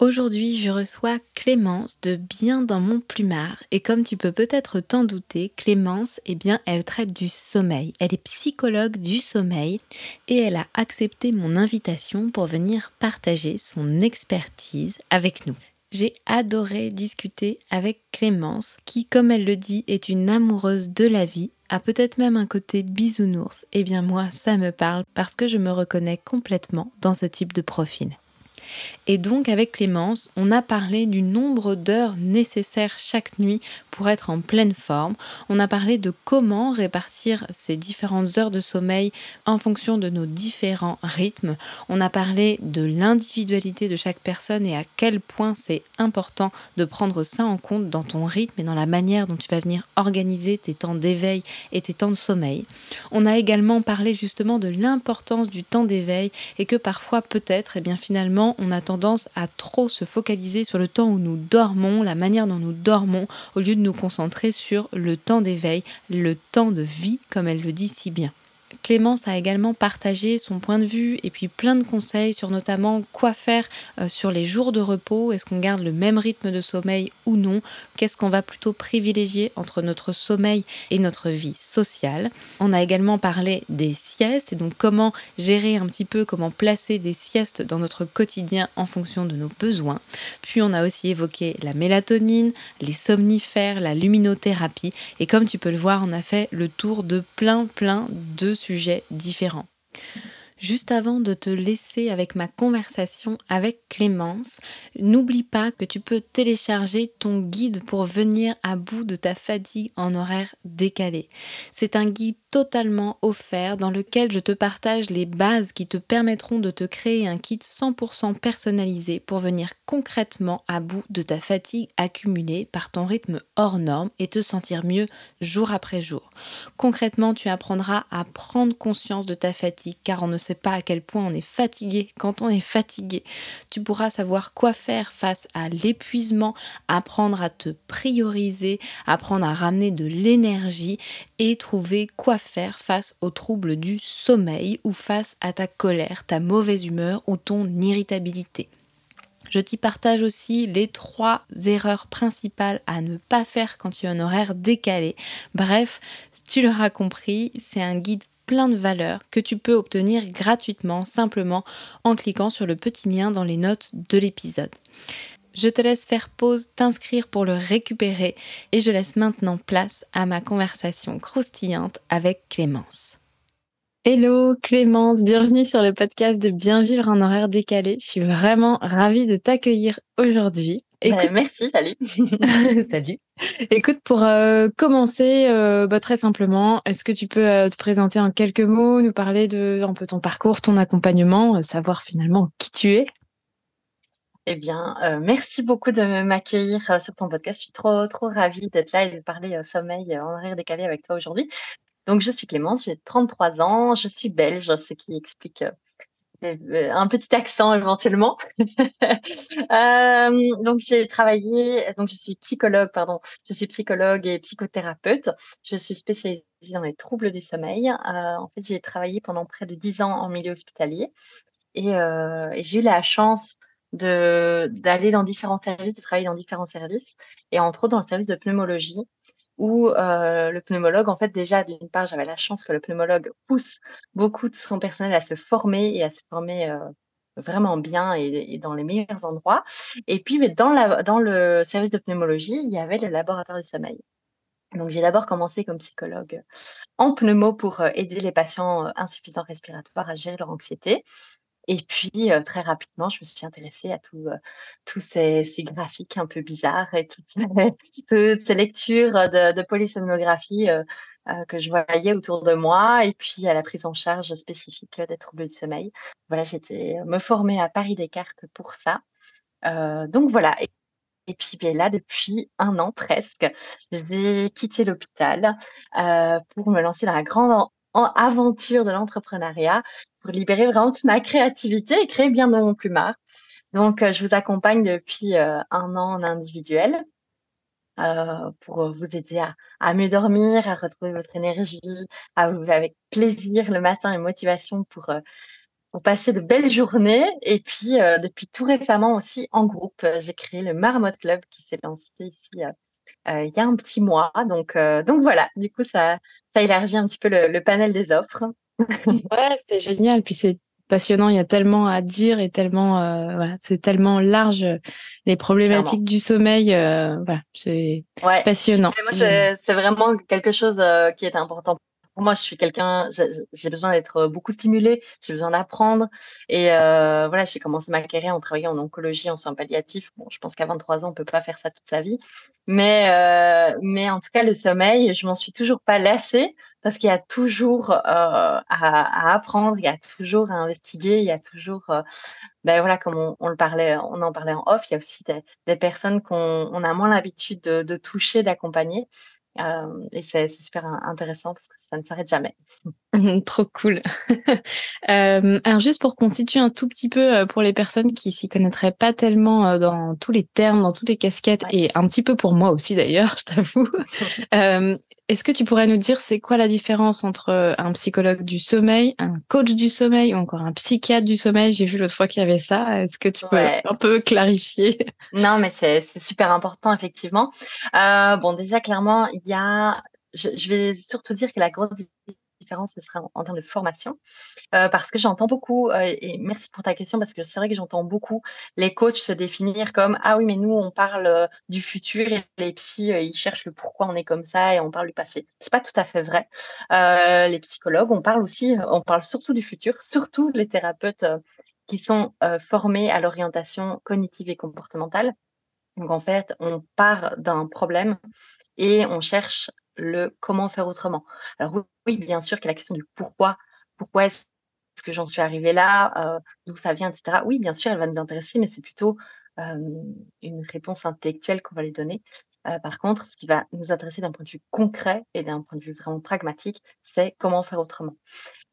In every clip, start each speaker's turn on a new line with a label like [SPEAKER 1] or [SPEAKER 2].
[SPEAKER 1] Aujourd'hui, je reçois Clémence de Bien dans mon plumard et comme tu peux peut-être t'en douter, Clémence, eh bien, elle traite du sommeil. Elle est psychologue du sommeil et elle a accepté mon invitation pour venir partager son expertise avec nous. J'ai adoré discuter avec Clémence qui, comme elle le dit, est une amoureuse de la vie a peut-être même un côté bisounours. Eh bien moi, ça me parle parce que je me reconnais complètement dans ce type de profil. Et donc avec Clémence, on a parlé du nombre d'heures nécessaires chaque nuit pour être en pleine forme. On a parlé de comment répartir ces différentes heures de sommeil en fonction de nos différents rythmes. On a parlé de l'individualité de chaque personne et à quel point c'est important de prendre ça en compte dans ton rythme et dans la manière dont tu vas venir organiser tes temps d'éveil et tes temps de sommeil. On a également parlé justement de l'importance du temps d'éveil et que parfois peut-être, et eh bien finalement, on a tendance à trop se focaliser sur le temps où nous dormons, la manière dont nous dormons, au lieu de nous concentrer sur le temps d'éveil, le temps de vie, comme elle le dit si bien. Clémence a également partagé son point de vue et puis plein de conseils sur notamment quoi faire euh, sur les jours de repos, est-ce qu'on garde le même rythme de sommeil ou non, qu'est-ce qu'on va plutôt privilégier entre notre sommeil et notre vie sociale? On a également parlé des siestes et donc comment gérer un petit peu, comment placer des siestes dans notre quotidien en fonction de nos besoins. Puis on a aussi évoqué la mélatonine, les somnifères, la luminothérapie et comme tu peux le voir, on a fait le tour de plein plein de sujets différents. Juste avant de te laisser avec ma conversation avec Clémence, n'oublie pas que tu peux télécharger ton guide pour venir à bout de ta fatigue en horaire décalé. C'est un guide totalement offert dans lequel je te partage les bases qui te permettront de te créer un kit 100% personnalisé pour venir concrètement à bout de ta fatigue accumulée par ton rythme hors norme et te sentir mieux jour après jour. Concrètement, tu apprendras à prendre conscience de ta fatigue car on ne pas à quel point on est fatigué quand on est fatigué. Tu pourras savoir quoi faire face à l'épuisement, apprendre à te prioriser, apprendre à ramener de l'énergie et trouver quoi faire face aux troubles du sommeil ou face à ta colère, ta mauvaise humeur ou ton irritabilité. Je t'y partage aussi les trois erreurs principales à ne pas faire quand tu as un horaire décalé. Bref, tu l'auras compris, c'est un guide plein de valeurs que tu peux obtenir gratuitement simplement en cliquant sur le petit lien dans les notes de l'épisode. Je te laisse faire pause, t'inscrire pour le récupérer et je laisse maintenant place à ma conversation croustillante avec Clémence. Hello Clémence, bienvenue sur le podcast de Bien vivre en horaire décalé. Je suis vraiment ravie de t'accueillir aujourd'hui.
[SPEAKER 2] Bah, merci, salut.
[SPEAKER 1] salut. Écoute, pour euh, commencer, euh, bah, très simplement, est-ce que tu peux euh, te présenter en quelques mots, nous parler de un peu ton parcours, ton accompagnement, savoir finalement qui tu es?
[SPEAKER 2] Eh bien, merci beaucoup de m'accueillir sur ton podcast. Je suis trop, trop ravie d'être là et de parler sommeil en horaire décalé avec toi aujourd'hui. Donc, je suis Clémence, j'ai 33 ans, je suis belge, ce qui explique un petit accent éventuellement. donc, j'ai travaillé, donc je suis psychologue, pardon, je suis psychologue et psychothérapeute. Je suis spécialisée dans les troubles du sommeil. en fait, j'ai travaillé pendant près de 10 ans en milieu hospitalier et, et j'ai eu la chance de d'aller dans différents services, de travailler dans différents services et entre autres dans le service de pneumologie où euh, le pneumologue, en fait, déjà, d'une part, j'avais la chance que le pneumologue pousse beaucoup de son personnel à se former et à se former euh, vraiment bien et, dans les meilleurs endroits. Et puis, dans, dans le service de pneumologie, il y avait le laboratoire du sommeil. Donc, j'ai d'abord commencé comme psychologue en pneumo pour euh, aider les patients insuffisants respiratoires à gérer leur anxiété. Et puis, très rapidement, je me suis intéressée à tous, ces graphiques un peu bizarres et toutes ces lectures, de de polysomnographie, que je voyais autour de moi et puis à la prise en charge spécifique, des troubles du sommeil. Voilà, j'étais me former à Paris Descartes pour ça. Donc voilà et et puis, beh, là, depuis un an presque, j'ai quitté l'hôpital, pour me lancer dans la grande en en aventure de l'entrepreneuriat, pour libérer vraiment toute ma créativité et créer bien dans mon plumard. Donc heu, je vous accompagne depuis, heu, 1 an en individuel, heu, pour vous aider à mieux dormir, à retrouver votre énergie, à vous lever avec plaisir le matin et motivation pour, pour passer de belles journées et puis, depuis tout récemment aussi en groupe, j'ai créé le Marmotte Club qui s'est lancé ici, il y a un petit mois. Donc heu, donc voilà, du coup ça ça élargit un petit peu le le panel des offres.
[SPEAKER 1] Ouais, c'est génial, puis c'est passionnant, il y a tellement à dire et tellement, voilà, c'est tellement large, les
[SPEAKER 2] Clairement.
[SPEAKER 1] problématiques du sommeil, voilà, c'est
[SPEAKER 2] Ouais,
[SPEAKER 1] passionnant,
[SPEAKER 2] c'est vraiment quelque chose, qui est important moi. Je suis quelqu'un j'ai besoin d'être beaucoup stimulée, j'ai besoin d'apprendre et heu, voilà, j'ai commencé ma carrière en travaillant en oncologie, en soins palliatifs. Bon, je pense qu'à 23 ans, on peut pas faire ça toute sa vie, mais heu, mais en tout cas, le sommeil, je m'en suis toujours pas lassée parce qu'il y a toujours, à apprendre, il y a toujours à investiguer, il y a toujours, beh, voilà, comme on le parlait on en parlait en off, il y a aussi des personnes qu'on on a moins l'habitude de de toucher, d'accompagner, et c'est super in intéressant parce que ça ne s'arrête jamais.
[SPEAKER 1] Mmh mh, trop cool. Alors juste pour qu'on situe un tout petit peu, pour les personnes qui s'y connaîtraient pas tellement, dans tous les termes, dans toutes les casquettes
[SPEAKER 2] Ouais.
[SPEAKER 1] et un petit peu pour moi aussi d'ailleurs, je t'avoue. Est-ce que tu pourrais nous dire c'est quoi la différence entre un psychologue du sommeil, un coach du sommeil ou encore un psychiatre du sommeil? J'ai vu l'autre fois qu'il y avait ça. Est-ce que tu peux
[SPEAKER 2] Ouais.
[SPEAKER 1] un peu clarifier?
[SPEAKER 2] Non, mais c'est c'est super important effectivement. Heu, bon déjà clairement, il y a je je vais surtout dire que la grosse ce sera en termes de formation, heu, parce que j'entends beaucoup, heu et merci pour ta question parce que c'est vrai que j'entends beaucoup les coachs se définir comme: «Ah oui, mais nous on parle, heu, du futur et les psys, ils cherchent le pourquoi on est comme ça et on parle du passé». C'est pas tout à fait vrai. Les psychologues, on parle aussi on parle surtout du futur, surtout les thérapeutes, qui sont, formés à l'orientation cognitive et comportementale. Donc en fait, on part d'un problème et on cherche le comment faire autrement. Alors oui, bien sûr qu'il y a la question du pourquoi. Pourquoi est-ce que j'en suis arrivée là? Heu, d'où ça vient et cetera. Oui, bien sûr, elle va nous intéresser, mais c'est plutôt, hem, une réponse intellectuelle qu'on va lui donner. Heu, par contre, ce qui va nous intéresser d'un point de vue concret et d'un point de vue vraiment pragmatique, c'est comment faire autrement.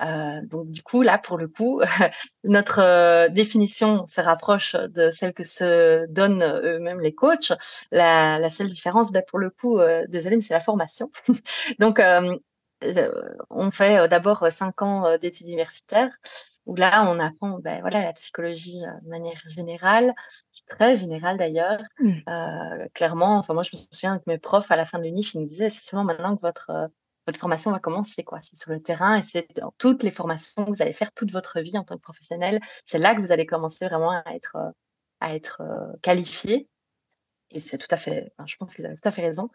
[SPEAKER 2] Heu, donc du coup, là, pour le coup, notre, heu, définition se rapproche de celle que se donnent eux-mêmes les coachs. La seule différence, bah, pour le coup, heu, désolée, mais c'est la formation. Donc on fait, d'abord 5 ans, d'études universitaires où là, on apprend, beh, voilà, la psychologie, heu, de manière générale. Très général d'ailleurs.
[SPEAKER 1] Mmh.
[SPEAKER 2] Heu, clairement, enfin moi, je me souviens que mes profs à la fin de l'UNIF, ils nous disaient: «C'est seulement maintenant que votre, heu, votre formation va commencer, quoi. C'est sur le terrain et c'est dans toutes les formations que vous allez faire toute votre vie en tant que professionnel. C'est là que vous allez commencer vraiment à être, à être, heu, qualifiés» et c'est tout à fait enfin, je pense qu'ils avaient tout à fait raison.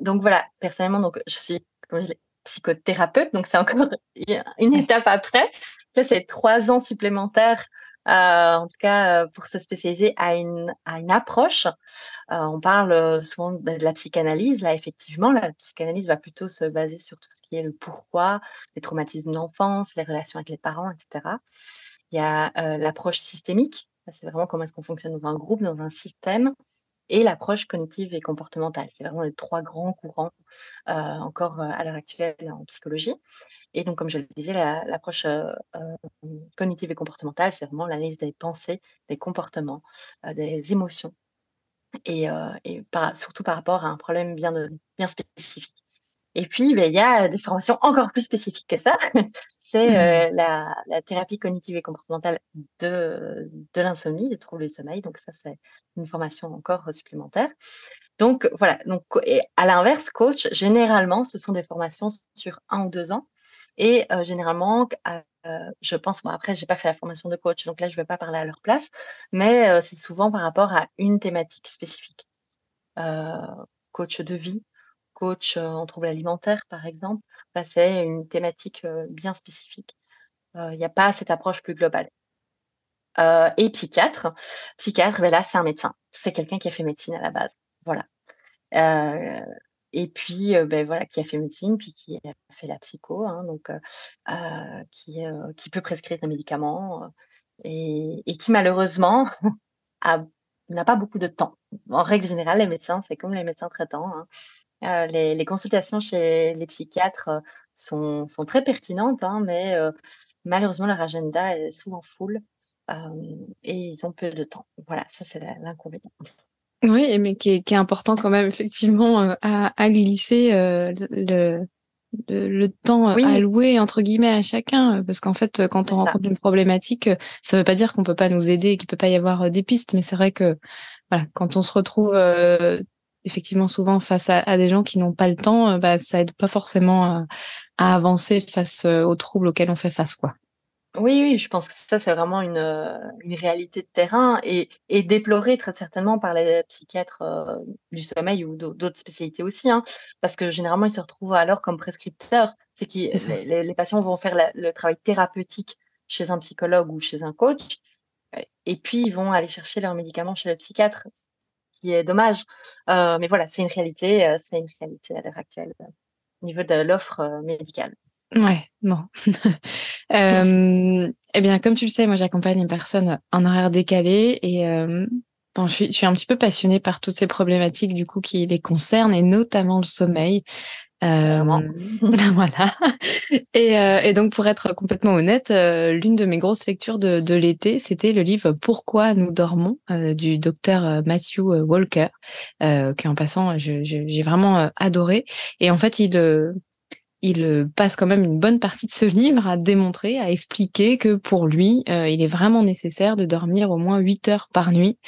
[SPEAKER 2] Donc voilà, personnellement, donc je suis, comme je l'ai psychothérapeute, donc c'est encore une étape après. Ça, c'est 3 ans supplémentaires, heu, en tout cas, heu, pour se spécialiser à une à une approche. Heu, on parle, souvent, bah, de la psychanalyse. Là, effectivement, la psychanalyse va plutôt se baser sur tout ce qui est le pourquoi, les traumatismes d'enfance, les relations avec les parents et cetera. Il y a, l'approche systémique. C'est vraiment comment est-ce qu'on fonctionne dans un groupe, dans un système et l'approche cognitive et comportementale. C'est vraiment les 3 grands courants, heu, encore, heu, à l'heure actuelle en psychologie et donc comme je le disais, la l'approche, heu, hem, cognitive et comportementale, c'est vraiment l'analyse des pensées, des comportements, des émotions et surtout par rapport à un problème bien spécifique et puis, beh, il y a des formations encore plus spécifiques que ça.
[SPEAKER 1] Mmh.
[SPEAKER 2] C'est, heu, la la thérapie cognitive et comportementale de de l'insomnie, des troubles du sommeil, donc ça, c'est une formation encore supplémentaire. Donc voilà, donc et à l'inverse, coach, généralement, ce sont des formations sur 1 ou 2 ans et heu, généralement heu, je pense bon après, j'ai pas fait la formation de coach, donc là, je vais pas parler à leur place, mais c'est souvent par rapport à une thématique spécifique. Coach de vie, coach, en troubles alimentaires, par exemple. Bah, c'est une thématique, bien spécifique. il n'y a pas cette approche plus globale. et psychiatre. Psychiatre, ben là, c'est un médecin. C'est quelqu'un qui a fait médecine à la base. Voilà. et puis, ben voilà, qui a fait médecine, puis qui a fait la psycho, hein, donc qui, qui peut prescrire des médicaments et, et qui malheureusement n'a pas beaucoup de temps. En règle générale, les médecins, c'est comme les médecins traitants. Hein. Euh, les, consultations chez les psychiatres euh, sont, sont très pertinentes, hein, mais euh, malheureusement, leur agenda est souvent full et ils ont peu de temps. Voilà, ça, c'est l'inconvénient.
[SPEAKER 1] Oui, mais qui est, qui est, important quand même, effectivement, à, à, glisser le, le, temps alloué entre guillemets à chacun parce qu'en fait quand on rencontre une problématique ça veut pas dire qu'on peut pas nous aider qu'il peut pas y avoir des pistes mais c'est vrai que voilà quand on se retrouve effectivement souvent face à, des gens qui n'ont pas le temps, bah, ça aide pas forcément à, avancer face aux troubles auxquels on fait face, quoi.
[SPEAKER 2] Oui, oui, je pense que ça, c'est vraiment une, une réalité de terrain et, et déplorée très certainement par les psychiatres du sommeil ou d'autres spécialités aussi, hein, parce que généralement, ils se retrouvent alors comme prescripteurs. C'est que les, les, patients vont faire le travail thérapeutique chez un psychologue ou chez un coach, et puis ils vont aller chercher leurs médicaments chez le psychiatre qui est dommage. Euh, mais voilà, c'est une réalité, euh, c'est une réalité à l'heure actuelle euh, au niveau de l'offre médicale.
[SPEAKER 1] Ouais, bon. eh bien, comme tu le sais, moi j'accompagne une personne en horaire décalé et bon, je, suis, je suis un petit peu passionnée par toutes ces problématiques du coup qui les concernent et notamment le sommeil. Euh, voilà. Et, euh, et, donc, pour être complètement honnête, euh, l'une de mes grosses lectures de, de l'été, c'était le livre Pourquoi nous dormons du docteur Matthew Walker, qui en passant, j'ai vraiment adoré. Et en fait, il il euh, passe quand même une bonne partie de ce livre à démontrer, à expliquer que pour lui, euh, il est vraiment nécessaire de dormir au moins 8 heures par nuit.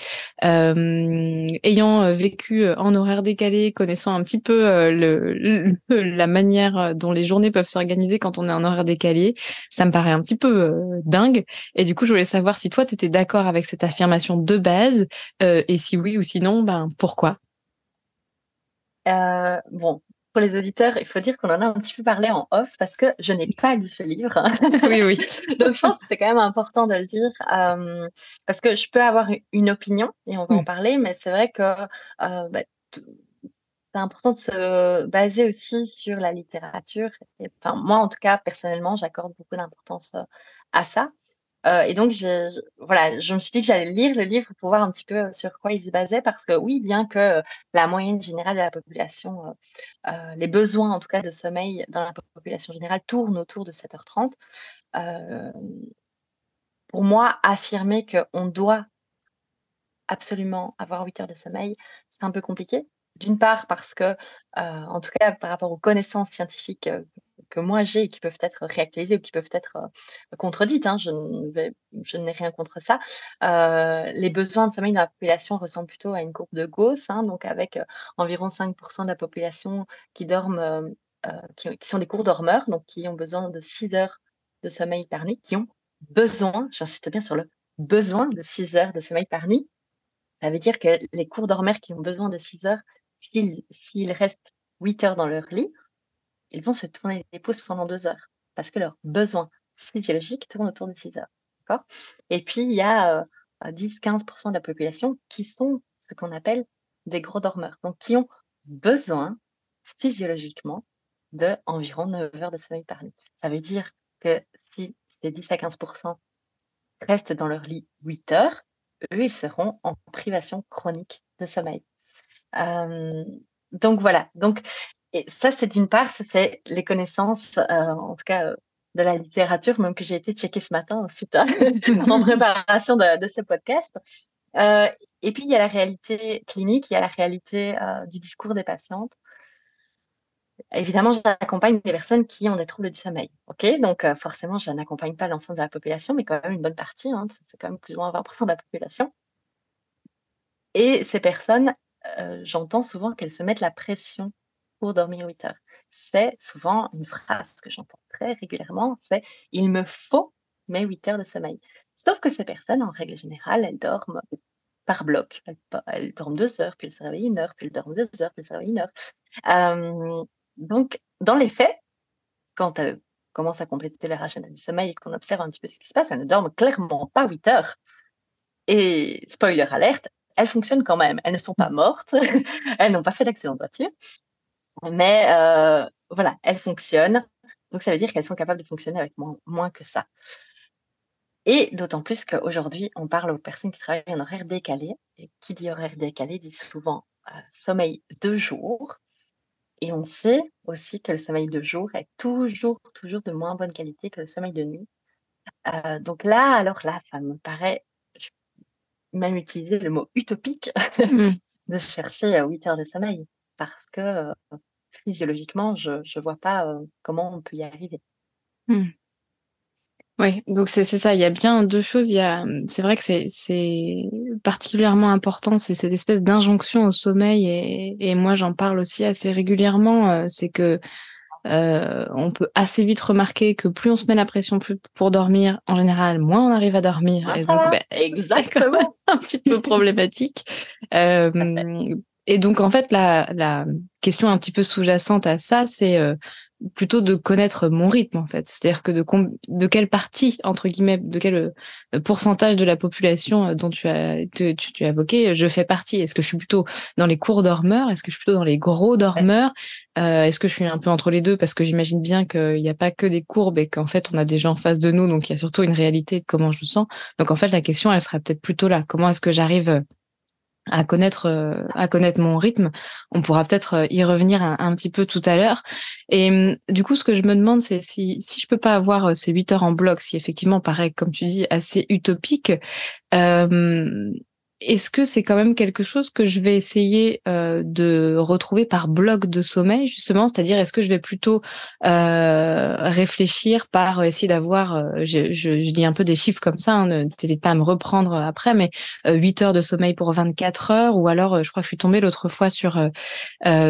[SPEAKER 1] Euh, ayant vécu en horaire décalé, connaissant un petit peu la manière dont les journées peuvent s'organiser quand on est en horaire décalé, ça me paraît un petit peu dingue. Et du coup, je voulais savoir si toi, tu étais d'accord avec cette affirmation de base, et si oui ou sinon, ben pourquoi?
[SPEAKER 2] Bon, pour les auditeurs, il faut dire qu'on en a un petit peu parlé en off parce que je n'ai pas lu ce livre.
[SPEAKER 1] oui, oui.
[SPEAKER 2] Donc, je pense que c'est quand même important de le dire euh, parce que je peux avoir une opinion et on va en mm. parler, mais c'est vrai que euh, bah, c'est important de se baser aussi sur la littérature. Et, enfin, moi, en tout cas, personnellement, j'accorde beaucoup d'importance euh, à ça. Euh, et donc, je, voilà, je me suis dit que j'allais lire le livre pour voir un petit peu sur quoi il se basait, parce que oui, bien que la moyenne générale de la population, euh, euh, les besoins en tout cas de sommeil dans la population générale tournent autour de 7h30, pour moi, affirmer qu'on doit absolument avoir 8 heures de sommeil, c'est un peu compliqué. D'une part parce que, en tout cas par rapport aux connaissances scientifiques que moi j'ai et qui peuvent être réactualisées ou qui peuvent être euh, contredites. Hein, je, n'ai rien contre ça. Euh, les besoins de sommeil dans la population ressemblent plutôt à une courbe de Gauss, hein, donc avec euh, environ 5% de la population qui dorment, qui, sont des courts dormeurs, donc qui ont besoin de 6 heures de sommeil par nuit, qui ont besoin, j'insiste bien sur le besoin de 6 heures de sommeil par nuit. Ça veut dire que les courts dormeurs qui ont besoin de 6 heures, s'ils restent 8 heures dans leur lit, ils vont se tourner les pouces pendant deux heures parce que leurs besoins physiologiques tournent autour de 6 heures. D'accord? Et puis, il y a 10-15% de la population qui sont ce qu'on appelle des gros dormeurs, donc qui ont besoin physiologiquement de environ 9 heures de sommeil par nuit. Ça veut dire que si ces 10 à 15% restent dans leur lit 8 heures, eux, ils seront en privation chronique de sommeil. donc voilà, donc et ça, c'est d'une part, c'est les connaissances, euh, en tout cas euh, de la littérature, même que j'ai été checker ce matin ensuite hein, en préparation de, ce podcast. Euh, et puis il y a la réalité clinique, il y a la réalité du discours des patientes. Évidemment, j'accompagne des personnes qui ont des troubles du sommeil. Ok, donc forcément, je n'accompagne pas l'ensemble de la population, mais quand même une bonne partie. Hein, c'est quand même plus ou moins 20% de la population. Et ces personnes, j'entends souvent qu'elles se mettent la pression pour dormir 8 heures. C'est souvent une phrase que j'entends très régulièrement, c'est il me faut mes 8 heures de sommeil. Sauf que ces personnes, en règle générale, elles dorment par bloc. Elles, dorment 2 heures, puis elles se réveillent une heure, puis elles dorment 2 heures, puis elles se réveillent une heure. donc, dans les faits, quand, commence à compléter leur agenda du sommeil et qu'on observe un petit peu ce qui se passe, elles ne dorment clairement pas 8 heures. Et spoiler alerte, elles fonctionnent quand même. Elles ne sont pas mortes, elles n'ont pas fait d'accident de voiture, mais euh, voilà, elles fonctionnent. Donc ça veut dire qu'elles sont capables de fonctionner avec moins, moins que ça. Et d'autant plus qu'aujourd'hui, on parle aux personnes qui travaillent en horaire décalé. Et qui dit horaire décalé dit souvent euh, sommeil de jour. Et on sait aussi que le sommeil de jour est toujours, toujours de moins bonne qualité que le sommeil de nuit. Euh, donc là, alors là, ça me paraît, même utiliser le mot utopique, mmh. de chercher 8 heures de sommeil. Parce que euh, physiologiquement, je ne vois pas comment on peut y arriver.
[SPEAKER 1] Mmh. Oui, donc c'est ça. Il y a bien deux choses. Il y a, c'est vrai que c'est particulièrement important, c'est cette espèce d'injonction au sommeil et, et moi j'en parle aussi assez régulièrement. C'est que euh, on peut assez vite remarquer que plus on se met la pression pour dormir, en général, moins on arrive à dormir.
[SPEAKER 2] Ah, et donc, ben, exactement,
[SPEAKER 1] un petit peu problématique. Euh, et donc en fait, la, la question un petit peu sous-jacente à ça, c'est euh, plutôt de connaître mon rythme en fait. C'est-à-dire que de de quelle partie entre guillemets de quel euh, pourcentage de la population euh, dont tu as tu, tu, as évoqué je fais partie? Est-ce que je suis plutôt dans les courts dormeurs? Est-ce que je suis plutôt dans les gros dormeurs? Euh, est-ce que je suis un peu entre les deux? Parce que j'imagine bien qu'il n'y a pas que des courbes et qu'en fait on a des gens en face de nous donc il y a surtout une réalité de comment je sens. Donc en fait la question elle sera peut-être plutôt là. Comment est-ce que j'arrive à connaître euh, à connaître mon rythme. On pourra peut-être euh, y revenir un, petit peu tout à l'heure. Et hum, du coup, ce que je me demande, c'est si si je peux pas avoir euh, ces huit heures en bloc, ce qui effectivement paraît, comme tu dis, assez utopique. Est-ce que c'est quand même quelque chose que je vais essayer euh, de retrouver par bloc de sommeil, justement? C'est-à-dire, est-ce que je vais plutôt euh, réfléchir par essayer d'avoir, euh, je, je, dis un peu des chiffres comme ça, hein, pas à me reprendre après, mais 8 heures de sommeil pour 24 heures, ou alors, je crois que je suis tombée l'autre fois sur,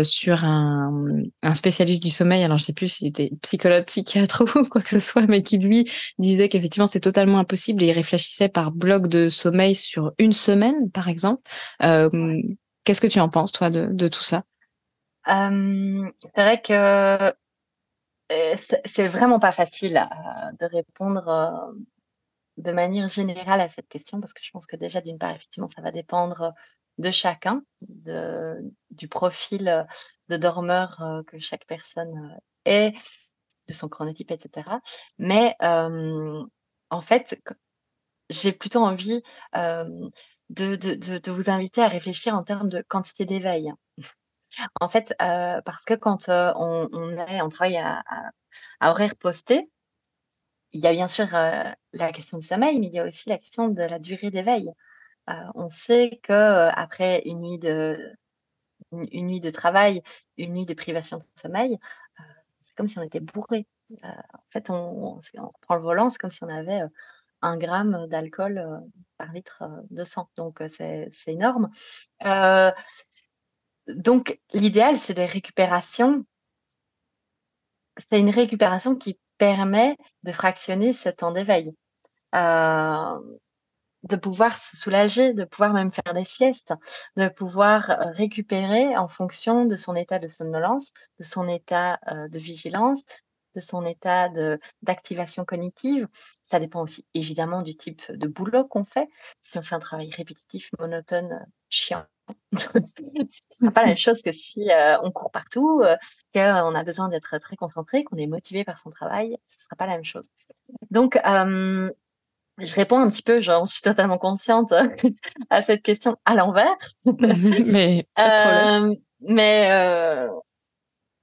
[SPEAKER 1] sur un, spécialiste du sommeil, alors je sais plus s'il était psychologue, psychiatre ou quoi que ce soit, mais qui lui disait qu'effectivement c'est totalement impossible et il réfléchissait par bloc de sommeil sur une semaine par exemple. Euh, qu'est-ce que tu en penses, toi, de, tout ça?
[SPEAKER 2] Euh, C'est vrai que euh, c'est vraiment pas facile de répondre de manière générale à cette question parce que je pense que déjà, d'une part, effectivement, ça va dépendre de chacun, de, du profil de dormeur que chaque personne est, de son chronotype, etc. Mais en fait, j'ai plutôt envie de, vous inviter à réfléchir en termes de quantité d'éveil. En fait, euh, parce que quand euh, on, on, on travaille à, horaire posté, il y a bien sûr euh, la question du sommeil, mais il y a aussi la question de la durée d'éveil. on sait que après une nuit de travail, une nuit de privation de sommeil, c'est comme si on était bourré. en fait, on, on, prend le volant, c'est comme si on avait gramme d'alcool par litre de sang. Donc, c'est énorme. donc, l'idéal, c'est des récupérations. C'est une récupération qui permet de fractionner ce temps d'éveil. de pouvoir se soulager, de pouvoir même faire des siestes, de pouvoir récupérer en fonction de son état de somnolence, de son état de vigilance, de son état d'activation cognitive. Ça dépend aussi évidemment du type de boulot qu'on fait. Si on fait un travail répétitif, monotone, chiant, ce n'est pas la même chose que si euh, on court partout, euh, qu'on a besoin d'être très concentré, qu'on est motivé par son travail, ce ne sera pas la même chose. Donc, euh, je réponds un petit peu, j'en suis totalement consciente à cette question à l'envers.
[SPEAKER 1] mais
[SPEAKER 2] mais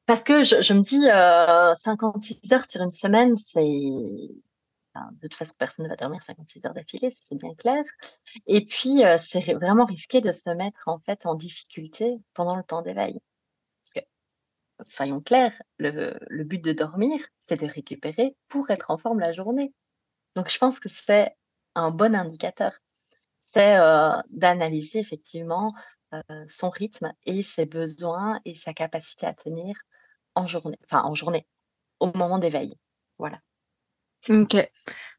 [SPEAKER 2] parce que je, me dis, euh, 56 heures sur une semaine, c'est... de toute façon, personne ne va dormir 56 heures d'affilée, c'est bien clair. Et puis, euh, c'est vraiment risqué de se mettre en fait en difficulté pendant le temps d'éveil. Parce que, soyons clairs, le, but de dormir, c'est de récupérer pour être en forme la journée. Donc, je pense que c'est un bon indicateur. C'est euh, d'analyser effectivement son rythme et ses besoins et sa capacité à tenir en journée, enfin en journée, au moment d'éveil. Voilà.
[SPEAKER 1] Ok.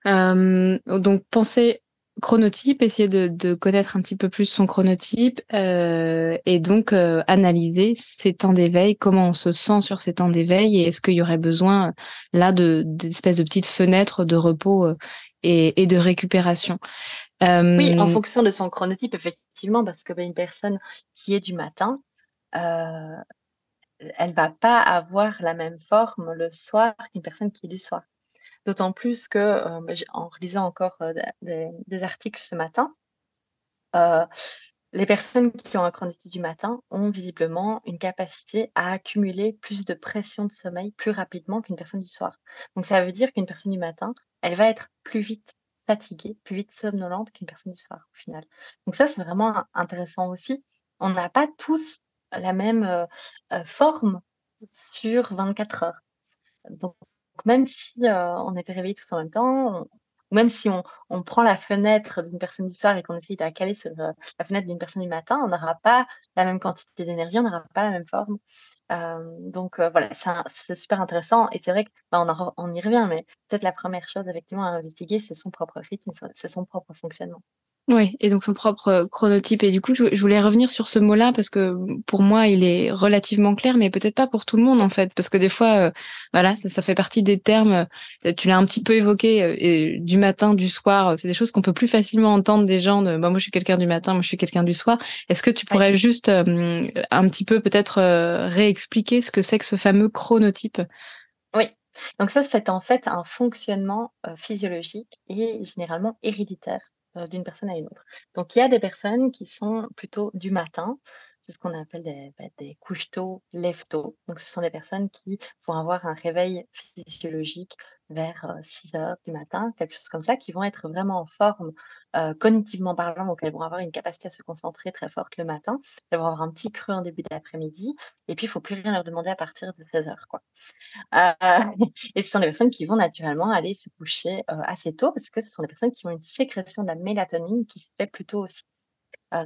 [SPEAKER 1] donc penser chronotype, essayer de, connaître un petit peu plus son chronotype euh, et donc euh, analyser ses temps d'éveil, comment on se sent sur ces temps d'éveil et est-ce qu'il y aurait besoin là de d'espèces de petites fenêtres de repos euh, et, de récupération.
[SPEAKER 2] Oui, en fonction de son chronotype, effectivement, parce que ben, une personne qui est du matin, elle va pas avoir la même forme le soir qu'une personne qui est du soir. D'autant plus que, euh, bah, en relisant encore euh, des, articles ce matin, euh, les personnes qui ont un chronotype du matin ont visiblement une capacité à accumuler plus de pression de sommeil plus rapidement qu'une personne du soir. Donc ça veut dire qu'une personne du matin, elle va être plus vite fatiguée, plus vite somnolente qu'une personne du soir au final. Donc ça, c'est vraiment intéressant aussi. On n'a pas tous la même forme sur 24 heures. Donc même si on était réveillés tous en même temps, même si on, prend la fenêtre d'une personne du soir et qu'on essaye de la caler sur la fenêtre d'une personne du matin, on n'aura pas la même quantité d'énergie, on n'aura pas la même forme. Donc voilà, c'est super intéressant et c'est vrai qu'on bah, on, y revient, mais peut-être la première chose effectivement à investiguer, c'est son propre rythme, c'est son propre fonctionnement.
[SPEAKER 1] Oui, et donc son propre euh, chronotype. Et du coup, je, voulais revenir sur ce mot-là parce que pour moi, il est relativement clair, mais peut-être pas pour tout le monde en fait, parce que des fois, euh, voilà, ça, ça, fait partie des termes. Euh, tu l'as un petit peu évoqué, et du matin, du soir. C'est des choses qu'on peut plus facilement entendre des gens. De, bah, moi, je suis quelqu'un du matin, moi, je suis quelqu'un du soir. Est-ce que tu pourrais juste un petit peu peut-être réexpliquer ce que c'est que ce fameux chronotype?
[SPEAKER 2] Oui. Donc ça, c'est en fait un fonctionnement physiologique et généralement héréditaire d'une personne à une autre. Donc, il y a des personnes qui sont plutôt du matin. C'est ce qu'on appelle des, bah, des couches-tôt, lève-tôt. Donc, ce sont des personnes qui vont avoir un réveil physiologique vers 6 heures du matin, quelque chose comme ça, qui vont être vraiment en forme cognitivement parlant, donc elles vont avoir une capacité à se concentrer très forte le matin. Elles vont avoir un petit creux en début d'après-midi, et puis il ne faut plus rien leur demander à partir de 16 heures. Quoi. et ce sont des personnes qui vont naturellement aller se coucher assez tôt, parce que ce sont des personnes qui ont une sécrétion de la mélatonine qui se fait plutôt aussi.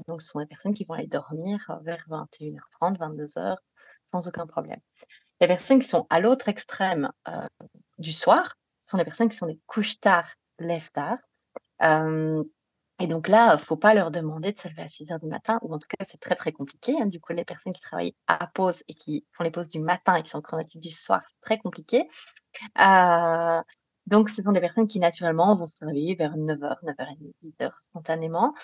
[SPEAKER 2] Donc ce sont des personnes qui vont aller dormir vers 21h30, 22h, sans aucun problème. Les personnes qui sont à l'autre extrême du soir sont les personnes qui sont des couches tard, lève tard. et donc là, il ne faut pas leur demander de se lever à 6 heures du matin, ou en tout cas, c'est très très compliqué. Hein. Du coup, les personnes qui travaillent à pause et qui font les pauses du matin et qui sont chronotypes du soir, c'est très compliqué. donc, ce sont des personnes qui naturellement vont se réveiller vers 9h, 9h30, 10h spontanément,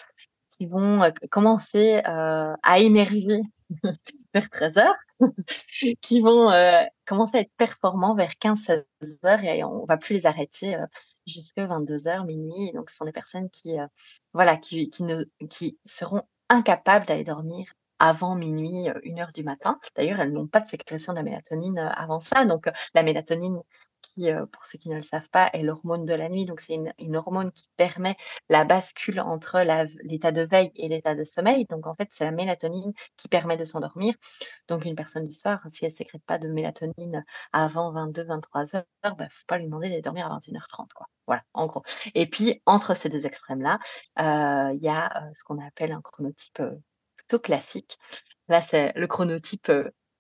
[SPEAKER 2] qui vont commencer à émerger vers 13 heures, qui vont euh, commencer à être performants vers 15-16 heures et on va plus les arrêter euh, jusqu'à 22 heures, minuit. Donc, ce sont des personnes qui, euh, voilà, qui, ne, qui seront incapables d'aller dormir avant minuit, une heure du matin. D'ailleurs, elles n'ont pas de sécrétion de la mélatonine avant ça. Donc, la mélatonine qui, euh, pour ceux qui ne le savent pas, est l'hormone de la nuit. Donc, c'est une, hormone qui permet la bascule entre l'état de veille et l'état de sommeil. Donc, en fait, c'est la mélatonine qui permet de s'endormir. Donc, une personne du soir, si elle ne sécrète pas de mélatonine avant 22-23 heures, il ne faut pas lui demander de dormir à 21h30. Quoi. Voilà, en gros. Et puis, entre ces deux extrêmes-là, euh, il y a euh, ce qu'on appelle un chronotype plutôt classique. Là, c'est le chronotype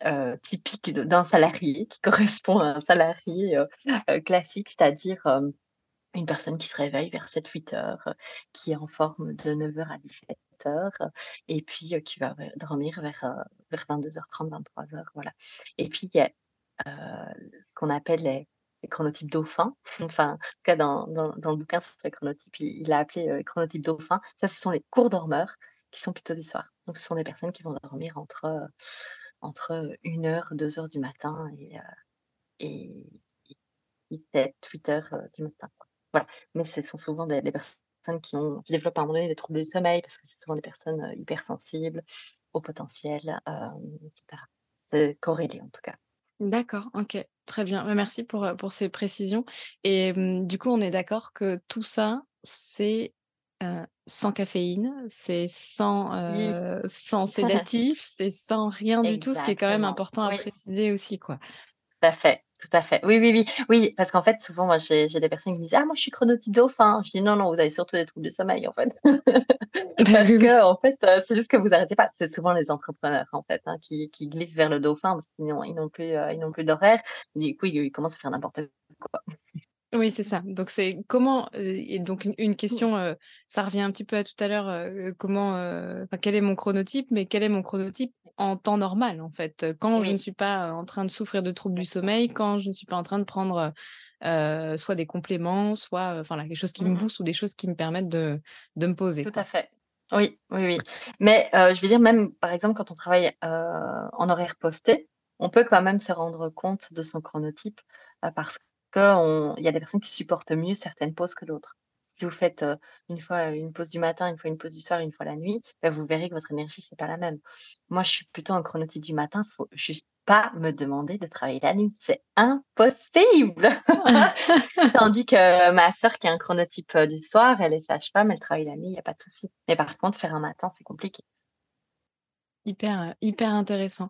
[SPEAKER 2] euh, typique d'un salarié, qui correspond à un salarié euh, euh, classique, c'est-à-dire une personne qui se réveille vers 7-8 heures, qui est en forme de 9h à 17 heures, et puis qui va dormir vers, vers 22h30, 23h. Voilà. Et puis, il y a ce qu'on appelle les, chronotypes dauphins. Enfin, en tout cas, dans, dans, dans le bouquin sur les chronotypes, il, il a appelé les chronotypes dauphins. Ça, ce sont les cours dormeurs qui sont plutôt du soir. Donc, ce sont des personnes qui vont dormir entre entre 1h, 2h du matin et, et, 7, 8 heures du matin. Voilà. Mais ce sont souvent des, personnes qui, ont, qui développent à un moment donné des troubles du sommeil parce que c'est souvent des personnes hypersensibles au potentiel, etc. C'est corrélé en tout cas.
[SPEAKER 1] D'accord, ok, très bien. Bah, merci pour, pour ces précisions. Et du coup, on est d'accord que tout ça, c'est sans caféine, c'est sans, sans sédatif, c'est sans rien du tout, ce qui est quand même important à préciser aussi, quoi.
[SPEAKER 2] Tout à fait, tout à fait. Oui, oui, oui. Oui, parce qu'en fait, souvent, moi, j'ai des personnes qui me disent «Ah, moi, je suis chronotype dauphin». Je dis: «Non, non, vous avez surtout des troubles de sommeil, en fait». Bah parce que, en fait, c'est juste que vous arrêtez pas. C'est souvent les entrepreneurs, en fait, hein, qui qui glissent vers le dauphin parce qu'ils n'ont ils n'ont plus, ils n'ont plus d'horaire. Du coup, ils commencent à faire n'importe quoi.
[SPEAKER 1] Oui, c'est ça. Donc c'est comment, et donc une une question, ça revient un petit peu à tout à l'heure, heu, comment, quel est mon chronotype, mais quel est mon chronotype en temps normal, en fait? Quand je ne suis pas, en train de souffrir de troubles du sommeil, quand je ne suis pas en train de prendre, soit des compléments, soit, enfin là, quelque chose qui
[SPEAKER 2] Mmh
[SPEAKER 1] me
[SPEAKER 2] mh.
[SPEAKER 1] booste ou des choses qui me permettent de de me poser,
[SPEAKER 2] Tout à fait. Oui, oui, oui. Mais, je veux dire même, par exemple, quand on travaille, en horaire posté, on peut quand même se rendre compte de son chronotype, parce qu'on il y a des personnes qui supportent mieux certaines pauses que d'autres. Si vous faites, une fois une pause du matin, une fois une pause du soir, une fois la nuit, bah, vous verrez que votre énergie, c'est pas la même. Moi, je suis plutôt un chronotype du matin, faut juste pas me demander de travailler la nuit, c'est impossible! Tandis que ma sœur qui a un chronotype, du soir, elle est sage-femme, elle travaille la nuit, il y a pas de souci. Mais par contre, faire un matin, c'est compliqué.
[SPEAKER 1] Hyper, heu, hyper intéressant.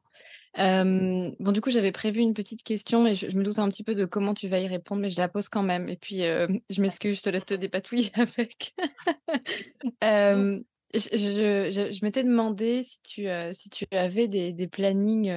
[SPEAKER 1] Hem, bon, du coup, j'avais prévu une petite question, mais je je me doute un petit peu de comment tu vas y répondre, mais je la pose quand même et puis, hem, je m'excuse, je te laisse te dépatouiller avec.
[SPEAKER 2] Mmh.
[SPEAKER 1] Je je je m'étais demandé si tu, heu, si tu avais des des plannings,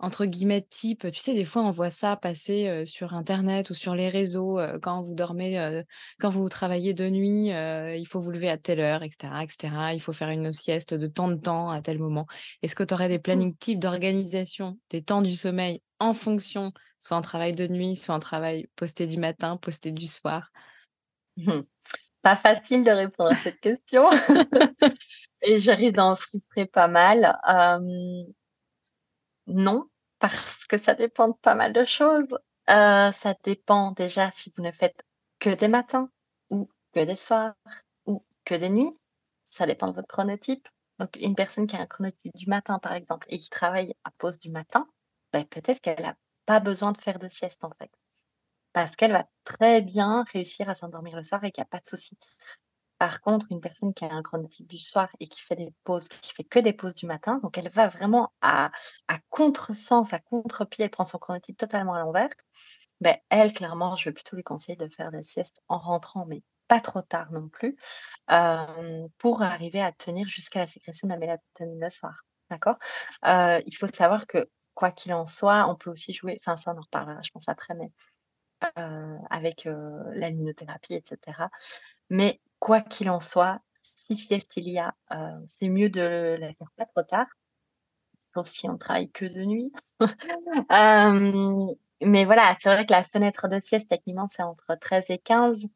[SPEAKER 1] entre guillemets «types». Tu sais, des fois, on voit ça passer, sur internet ou sur les réseaux, quand vous dormez, quand vous travaillez de nuit, il faut vous lever à telle heure et cetera et cetera. Il faut faire une sieste de tant de temps à tel moment. Est-ce que tu aurais des plannings types d'organisation des temps du sommeil en fonction, soit un travail de nuit, soit un travail posté du matin, posté du soir?
[SPEAKER 2] Mmh. Pas facile de répondre à cette question et risque d'en frustrer pas mal. Non, parce que ça dépend de pas mal de choses. Heu, ça dépend déjà si vous ne faites que des matins ou que des soirs ou que des nuits. Ça dépend de votre chronotype. Donc une personne qui a un chronotype du matin, par exemple, et qui travaille à pause du matin, ben peut-être qu'elle a pas besoin de faire de sieste, en fait. Parce qu'elle va très bien réussir à s'endormir le soir et qu'il y a pas de souci. Par contre, une personne qui a un chronotype du soir et qui fait des pauses, qui fait que des pauses du matin, donc elle va vraiment à contresens, à contre-pied, elle prend son chronotype totalement à l'envers. Ben elle, clairement, je vais plutôt lui conseiller de faire des siestes en rentrant, mais pas trop tard non plus, hem, pour arriver à tenir jusqu'à la sécrétion de la mélatonine le soir, d'accord? Heu, il faut savoir que, quoi qu'il en soit, on peut aussi jouer enfin ça on en reparlera je pense après, mais, heu, avec, la luminothérapie et cetera. Mais quoi qu'il en soit, si sieste il y a, heu, c'est mieux de la faire pas trop tard, sauf si on travaille que de nuit. Hem, mais voilà, c'est vrai que la fenêtre de sieste techniquement c'est entre 13 et 15.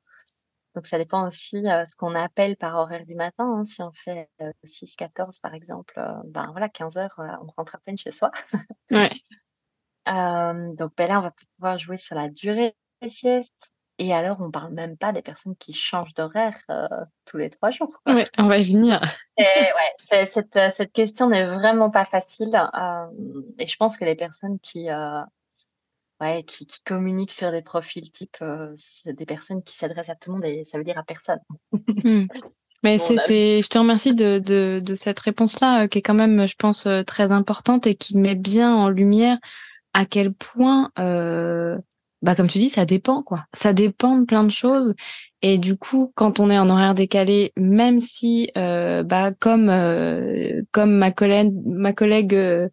[SPEAKER 2] Donc ça dépend aussi, heu, ce qu'on appelle par horaire du matin, hein. Si on fait, heu, 6-14 par exemple, heu, ben voilà 15:00, heu, on rentre à peine chez soi.
[SPEAKER 1] Ouais.
[SPEAKER 2] Donc ben là, on va pouvoir jouer sur la durée des siestes et alors on parle même pas des personnes qui changent d'horaire, heu, tous les 3 jours.
[SPEAKER 1] Ouais, on va y venir.
[SPEAKER 2] Ouais, cette, heu, cette question n'est vraiment pas facile, hem et je pense que les personnes qui, ouais, qui qui communiquent sur des profils types, heu, c'est des personnes qui s'adressent à tout le monde et ça veut dire à personne.
[SPEAKER 1] Mmh. Mais c'est c'est je te remercie de de de cette réponse-là, qui est quand même, je pense, très importante et qui met bien en lumière à quel point, bah, comme tu dis, ça dépend, quoi. Ça dépend de plein de choses et du coup, quand on est en horaire décalé, même si, heu, bah, comme, heu, comme ma collègue ma collègue, heu,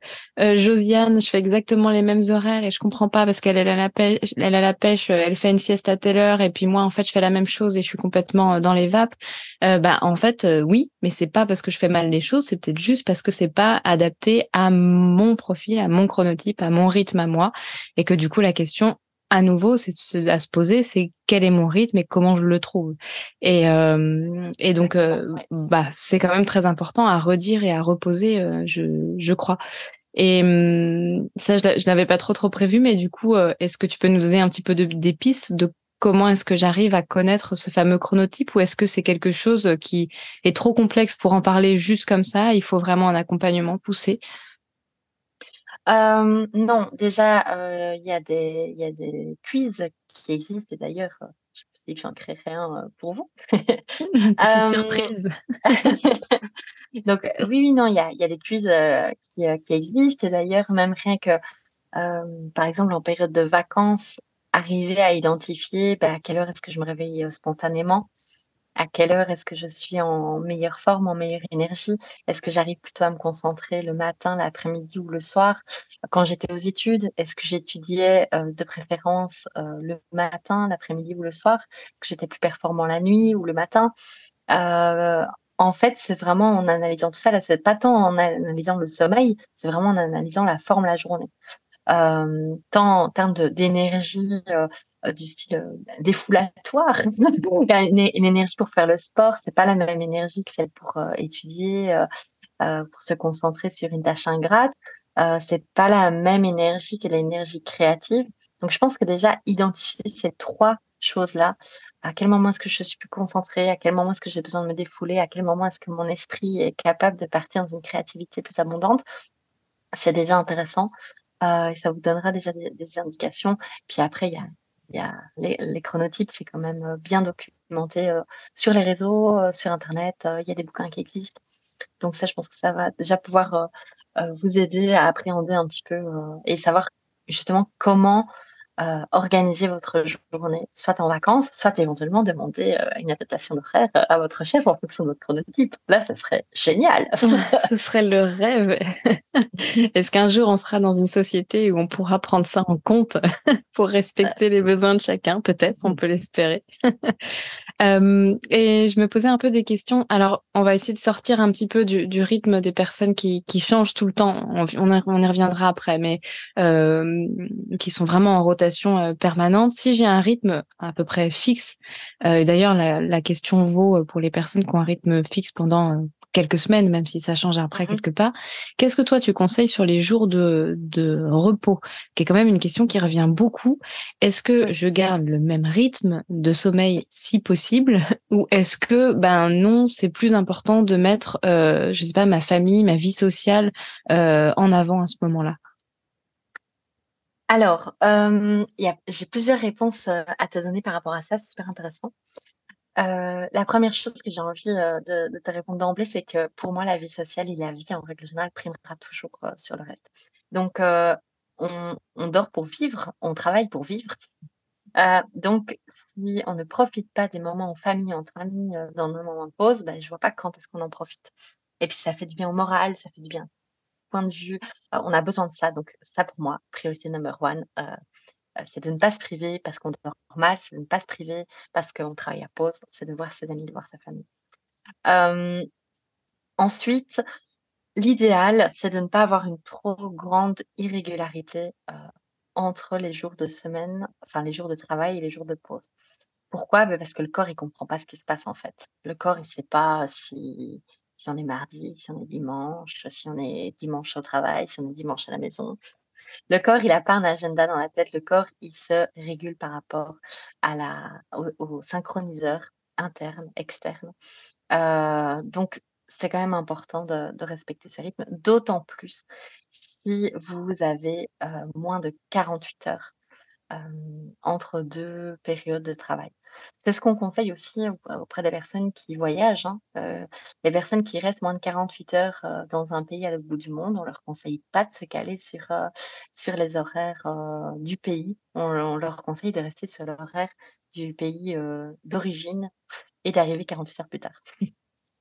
[SPEAKER 1] Josiane, je fais exactement les mêmes horaires et je comprends pas parce qu'elle, elle a la pêche elle a la pêche, elle fait une sieste à telle heure et puis moi, en fait, je fais la même chose et je suis complètement, dans les vapes. Bah, en fait, oui, mais c'est pas parce que je fais mal les choses, c'est peut-être juste parce que c'est pas adapté à mon profil, à mon chronotype, à mon rythme à moi et que du coup la question à nouveau, c'est se à se poser, c'est: «Quel est mon rythme et comment je le trouve?» et hem et donc
[SPEAKER 2] ouais.
[SPEAKER 1] bah, c'est quand même très important à redire et à reposer, heu, je je crois et mmh, ça je l'avais pas trop, trop prévu mais du coup, heu, est-ce que tu peux nous donner un petit peu de des pistes de comment est-ce que j'arrive à connaître ce fameux chronotype? Ou est-ce que c'est quelque chose, heu, qui est trop complexe pour en parler juste comme ça, il faut vraiment un accompagnement poussé?
[SPEAKER 2] Hem, non, déjà, heu, il y a des il y a des quiz qui existent et d'ailleurs, heu, je me suis dit que j'en créerais un, pour vous.
[SPEAKER 1] Surprise.
[SPEAKER 2] donc oui, oui, non, il y a il y a des quiz, qui, existent et d'ailleurs même rien que, par exemple en période de vacances, arriver à identifier, bah, à quelle heure est-ce que je me réveille, spontanément. À quelle heure est-ce que je suis en meilleure forme, en meilleure énergie? Est-ce que j'arrive plutôt à me concentrer le matin, l'après-midi ou le soir? Quand j'étais aux études, est-ce que j'étudiais euh, de préférence euh, le matin, l'après-midi ou le soir? Que j'étais plus performant la nuit ou le matin? Euh, en fait, c'est vraiment en analysant tout ça, là, c'est pas tant en analysant le sommeil, c'est vraiment en analysant la forme la journée. Tant en termes d'énergie, du style euh, défoulatoire. une, une, énergie pour faire le sport, c'est pas la même énergie que celle pour euh, étudier, euh, pour se concentrer sur une tâche ingrate. c'est pas la même énergie que l'énergie créative. Donc, je pense que déjà identifier ces trois choses-là, à quel moment est-ce que je suis plus concentrée, à quel moment est-ce que j'ai besoin de me défouler, à quel moment est-ce que mon esprit est capable de partir dans une créativité plus abondante, c'est déjà intéressant. Euh, et ça vous donnera déjà des, des indications. Puis après, il y a y a les, les chronotypes, c'est quand même euh, bien documenté euh, sur les réseaux, euh, sur Internet. il y a des bouquins qui existent. Donc ça, je pense que ça va déjà pouvoir vous aider à appréhender un petit peu et savoir justement comment euh, organiser votre journée, soit en vacances, soit éventuellement demander euh, une adaptation d'horaire euh, à votre chef en fonction de votre chronotype. Là, ça serait génial.
[SPEAKER 1] Ce serait le rêve. Est-ce qu'un jour on sera dans une société où on pourra prendre ça en compte pour respecter les besoins de chacun? Peut-être, on peut l'espérer. Euh, et je me posais un peu des questions. Alors, on va essayer de sortir un petit peu du, du rythme des personnes qui, qui, changent tout le temps. On, on, y reviendra après, mais qui sont vraiment en rotation euh, permanente. Si j'ai un rythme à peu près fixe, euh, d'ailleurs, la, la, question vaut pour les personnes qui ont un rythme fixe pendant euh, quelques semaines, même si ça change après mmh quelque part. Qu'est-ce que toi tu conseilles sur les jours de, de repos, qui est quand même une question qui revient beaucoup. Est-ce que je garde le même rythme de sommeil si possible, ou est-ce que ben non, c'est plus important de mettre, euh, je sais pas, ma famille, ma vie sociale euh, en avant à ce moment-là?
[SPEAKER 2] Alors, euh, j'ai plusieurs réponses euh, à te donner par rapport à ça, c'est super intéressant. Euh, la première chose que j'ai envie, de te répondre d'emblée, c'est que pour moi, la vie sociale et la vie en règle générale primera toujours, sur le reste. Donc, on dort pour vivre, on travaille pour vivre. Donc si on ne profite pas des moments en famille, entre amis, dans nos moments de pause, bah, je vois pas quand est-ce qu'on en profite. Et puis ça fait du bien au moral, ça fait du bien point de vue, on a besoin de ça. Donc ça pour moi, priorité number one, c'est de ne pas se priver parce qu'on dort mal, c'est de ne pas se priver parce qu'on travaille à pause, c'est de voir ses amis, de voir sa famille. Ensuite, l'idéal, c'est de ne pas avoir une trop grande irrégularité entre les jours de semaine, enfin les jours de travail et les jours de pause. Pourquoi? Ben Parce que le corps, il comprend pas ce qui se passe en fait. Le corps, il sait pas si, si on est mardi, si on est dimanche, si on est dimanche au travail, si on est dimanche à la maison. Le corps, il a pas un agenda dans la tête. Le corps, il se régule par rapport à la au synchroniseur interne, externe. Euh, donc c'est quand même important de respecter ce rythme, d'autant plus si vous avez, heu, moins de 48 heures entre deux périodes de travail. C'est ce qu'on conseille aussi auprès des personnes qui voyagent, hein. Les personnes qui restent moins de 48 heures, heu, dans un pays à l'autre bout du monde, on leur conseille pas de se caler sur, sur les horaires, du pays. On leur conseille de rester sur l'horaire du pays, d'origine et d'arriver 48 heures plus tard.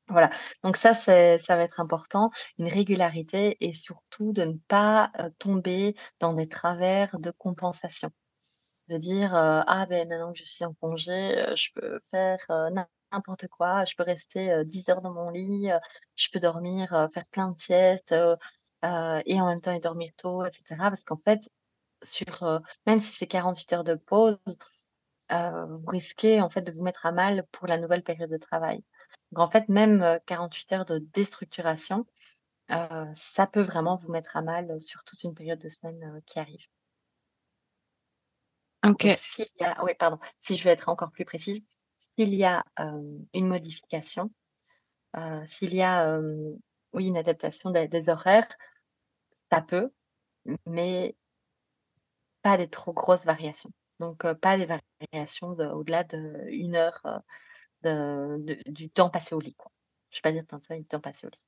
[SPEAKER 2] Voilà, donc ça, ça va être important, une régularité et surtout de ne pas, tomber dans des travers de compensation. De dire, «Ah ben maintenant que je suis en congé, je peux faire, n'importe quoi, je peux rester, heu, 10 heures dans mon lit, je peux dormir, faire plein de siestes, et en même temps aller dormir tôt» et cetera. Parce qu'en fait, sur, même si c'est 48 heures de pause, vous risquez en fait de vous mettre à mal pour la nouvelle période de travail. Donc en fait, même, heu, 48 heures de déstructuration, ça peut vraiment vous mettre à mal, sur toute une période de semaine, qui arrive. Donc
[SPEAKER 1] OK.
[SPEAKER 2] s'il y a oui pardon, si je veux être encore plus précise, s'il y a, une modification, heu, s'il y a, oui une adaptation des des horaires, ça peut, mais pas des trop grosses variations. Donc pas des variations de au-delà d'1 heure, heu, de de du temps passé au lit, quoi. Je vais pas dire temps du temps passé au lit.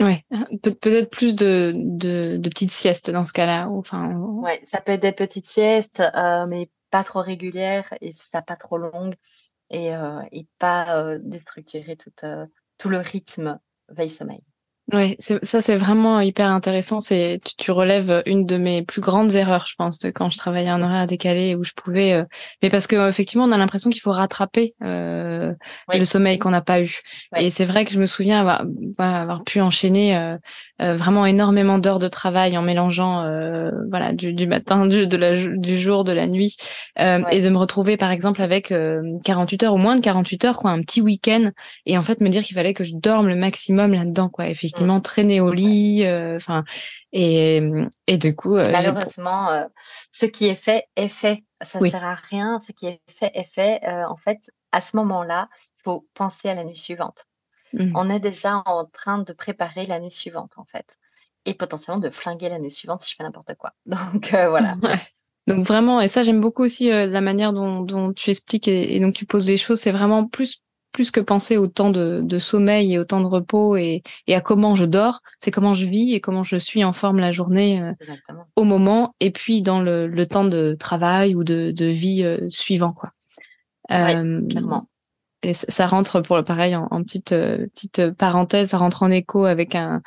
[SPEAKER 1] Ouais, peut peut-être plus de de de petites siestes dans ce cas-là, enfin
[SPEAKER 2] Ouais, ça peut être des petites siestes, heu, mais pas trop régulières et ça pas trop longues. et, et pas déstructurer tout, tout le rythme veille-sommeil.
[SPEAKER 1] Oui, ça c'est vraiment hyper intéressant. C'est tu, tu, relèves une de mes plus grandes erreurs, je pense, de quand je travaillais en horaire décalé où je pouvais. Euh, mais parce que effectivement, on a l'impression qu'il faut rattraper euh, le sommeil qu'on n'a pas eu. Et c'est vrai que je me souviens avoir, avoir pu enchaîner euh, euh, vraiment énormément d'heures de travail en mélangeant, euh, voilà, du, du, matin, du, de la, du jour, de la nuit, et de me retrouver par exemple avec 48 heures ou moins de 48 heures, quoi, un petit week-end, et en fait me dire qu'il fallait que je dorme le maximum là-dedans, quoi. Effectivement effectivement traîner au lit. Euh, enfin, et, et du coup.
[SPEAKER 2] Euh, Malheureusement, euh, ce qui est fait est fait. Ça ne sert à rien. Ce qui est fait est fait. en fait, à ce moment-là, il faut penser à la nuit suivante. Mmh. On est déjà en train de préparer la nuit suivante, en fait. Et potentiellement de flinguer la nuit suivante si je fais n'importe quoi. Donc voilà.
[SPEAKER 1] Donc vraiment, et ça j'aime beaucoup aussi la manière dont, dont tu expliques et, et, donc tu poses les choses, c'est vraiment plus plus que penser au temps de, sommeil et au temps de repos et, à comment je dors, c'est comment je vis et comment je suis en forme la journée euh, au moment et puis dans le, temps de travail ou de, vie euh, suivant. Quoi.
[SPEAKER 2] Euh, clairement.
[SPEAKER 1] Et ça rentre pour le pareil en, petite petite parenthèse, ça rentre en écho avec un,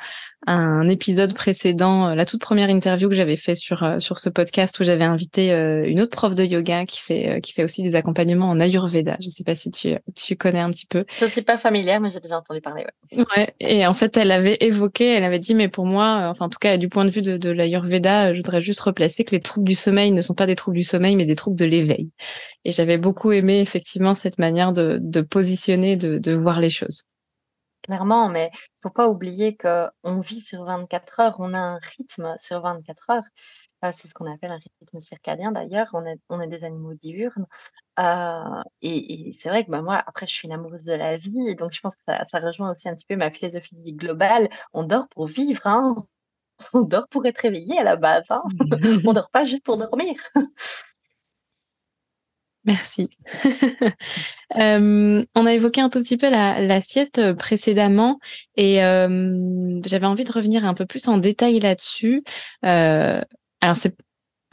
[SPEAKER 1] un épisode précédent, euh, la toute première interview que j'avais fait sur euh, sur ce podcast où j'avais invité euh, une autre prof de yoga qui fait qui fait aussi des accompagnements en Ayurveda. Je sais pas si tu tu connais un petit peu.
[SPEAKER 2] Je suis pas familière, mais j'ai déjà entendu parler.
[SPEAKER 1] Ouais. ouais. Et en fait, elle avait évoqué, elle avait dit, mais pour moi, enfin en tout cas du point de vue de, de l'Ayurveda, je voudrais juste replacer que les troubles du sommeil ne sont pas des troubles du sommeil, mais des troubles de l'éveil. Et j'avais beaucoup aimé effectivement cette manière de de positionner, de de voir les choses.
[SPEAKER 2] Clairement, mais il faut pas oublier qu'on vit sur 24 heures, on a un rythme sur 24 heures. Euh, c'est ce qu'on appelle un rythme circadien d'ailleurs, on est on est des animaux diurnes. Euh, et c'est vrai que, bah, moi, après, je suis une amoureuse de la vie et donc je pense que ça rejoint aussi un petit peu ma philosophie de vie globale. On dort pour vivre, hein. On dort pour être réveillé à la base, hein. On dort pas juste pour dormir.
[SPEAKER 1] Merci. euh, on a évoqué un tout petit peu la, sieste euh, précédemment et euh, j'avais envie de revenir un peu plus en détail là-dessus. Alors c'est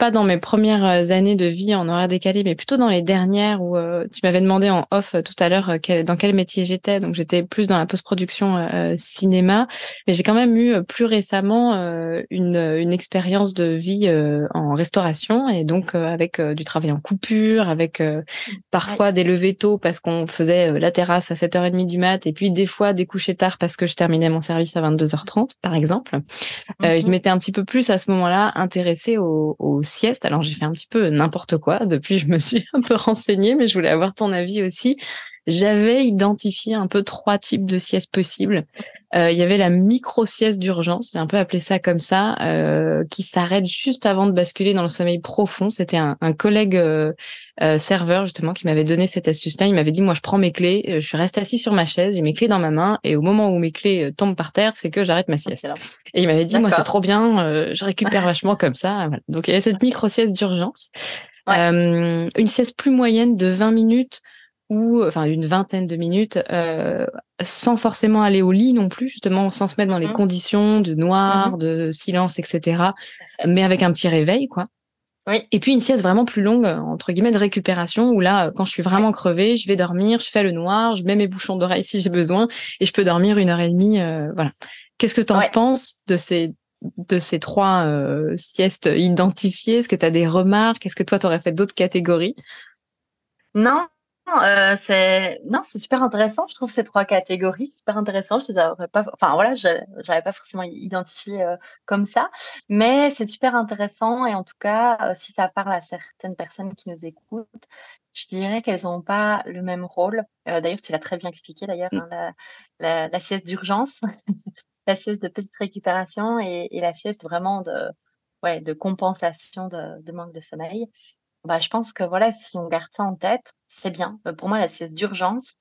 [SPEAKER 1] pas dans mes premières euh, années de vie en horaire décalé, mais plutôt dans les dernières où euh, tu m'avais demandé en off euh, tout à l'heure dans quel métier j'étais. Donc j'étais plus dans la post-production cinéma, mais j'ai quand même eu plus récemment une, une expérience de vie en restauration et donc avec du travail en coupure, avec parfois des levées tôt parce qu'on faisait la terrasse à 7h30 du mat et puis des fois des couchers tard parce que je terminais mon service à 22h30 par exemple. je mmh m'étais un petit peu plus à ce moment-là intéressée aux, aux sieste. Alors j'ai fait un petit peu n'importe quoi. Depuis, je me suis un peu renseignée, mais je voulais avoir ton avis aussi. J'avais identifié un peu trois types de siestes possibles. Euh, il y avait la micro-sieste d'urgence, j'ai un peu appelé ça comme ça, euh, qui s'arrête juste avant de basculer dans le sommeil profond. C'était un, collègue euh, serveur justement qui m'avait donné cette astuce-là. Il m'avait dit, moi je prends mes clés, je reste assis sur ma chaise, j'ai mes clés dans ma main, et au moment où mes clés tombent par terre, c'est que j'arrête ma sieste. Et il m'avait dit, moi c'est trop bien, je récupère vachement comme ça. Donc il y avait cette micro-sieste d'urgence. une sieste plus moyenne de 20 minutes ou enfin une vingtaine de minutes euh, sans forcément aller au lit non plus justement sans se mettre dans les mmh. conditions de noir mmh. de silence etc mais avec un petit réveil quoi.
[SPEAKER 2] Oui.
[SPEAKER 1] et puis une sieste vraiment plus longue entre guillemets de récupération où là quand je suis vraiment crevée je vais dormir je fais le noir je mets mes bouchons d'oreille si j'ai besoin et je peux dormir une heure et demie euh, voilà. Qu'est-ce que tu en penses de ces de ces trois euh, siestes identifiées? Est-ce que tu as des remarques? Est-ce que toi, tu aurais fait d'autres catégories?
[SPEAKER 2] Non, euh, c'est non, c'est super intéressant. Je trouve ces trois catégories super intéressant. Je les aurais pas, enfin voilà, j'avais pas forcément identifié euh, comme ça, mais c'est super intéressant et en tout cas, euh, si ça parle à certaines personnes qui nous écoutent, je dirais qu'elles ont pas le même rôle. d'ailleurs, tu l'as très bien expliqué d'ailleurs, mmh. hein, la, la, sieste d'urgence, la sieste de petite récupération et, et la sieste vraiment de ouais, de compensation de, de manque de sommeil. Bah, je pense que voilà, si on garde ça en tête, c'est bien. Euh, pour moi, la sieste d'urgence,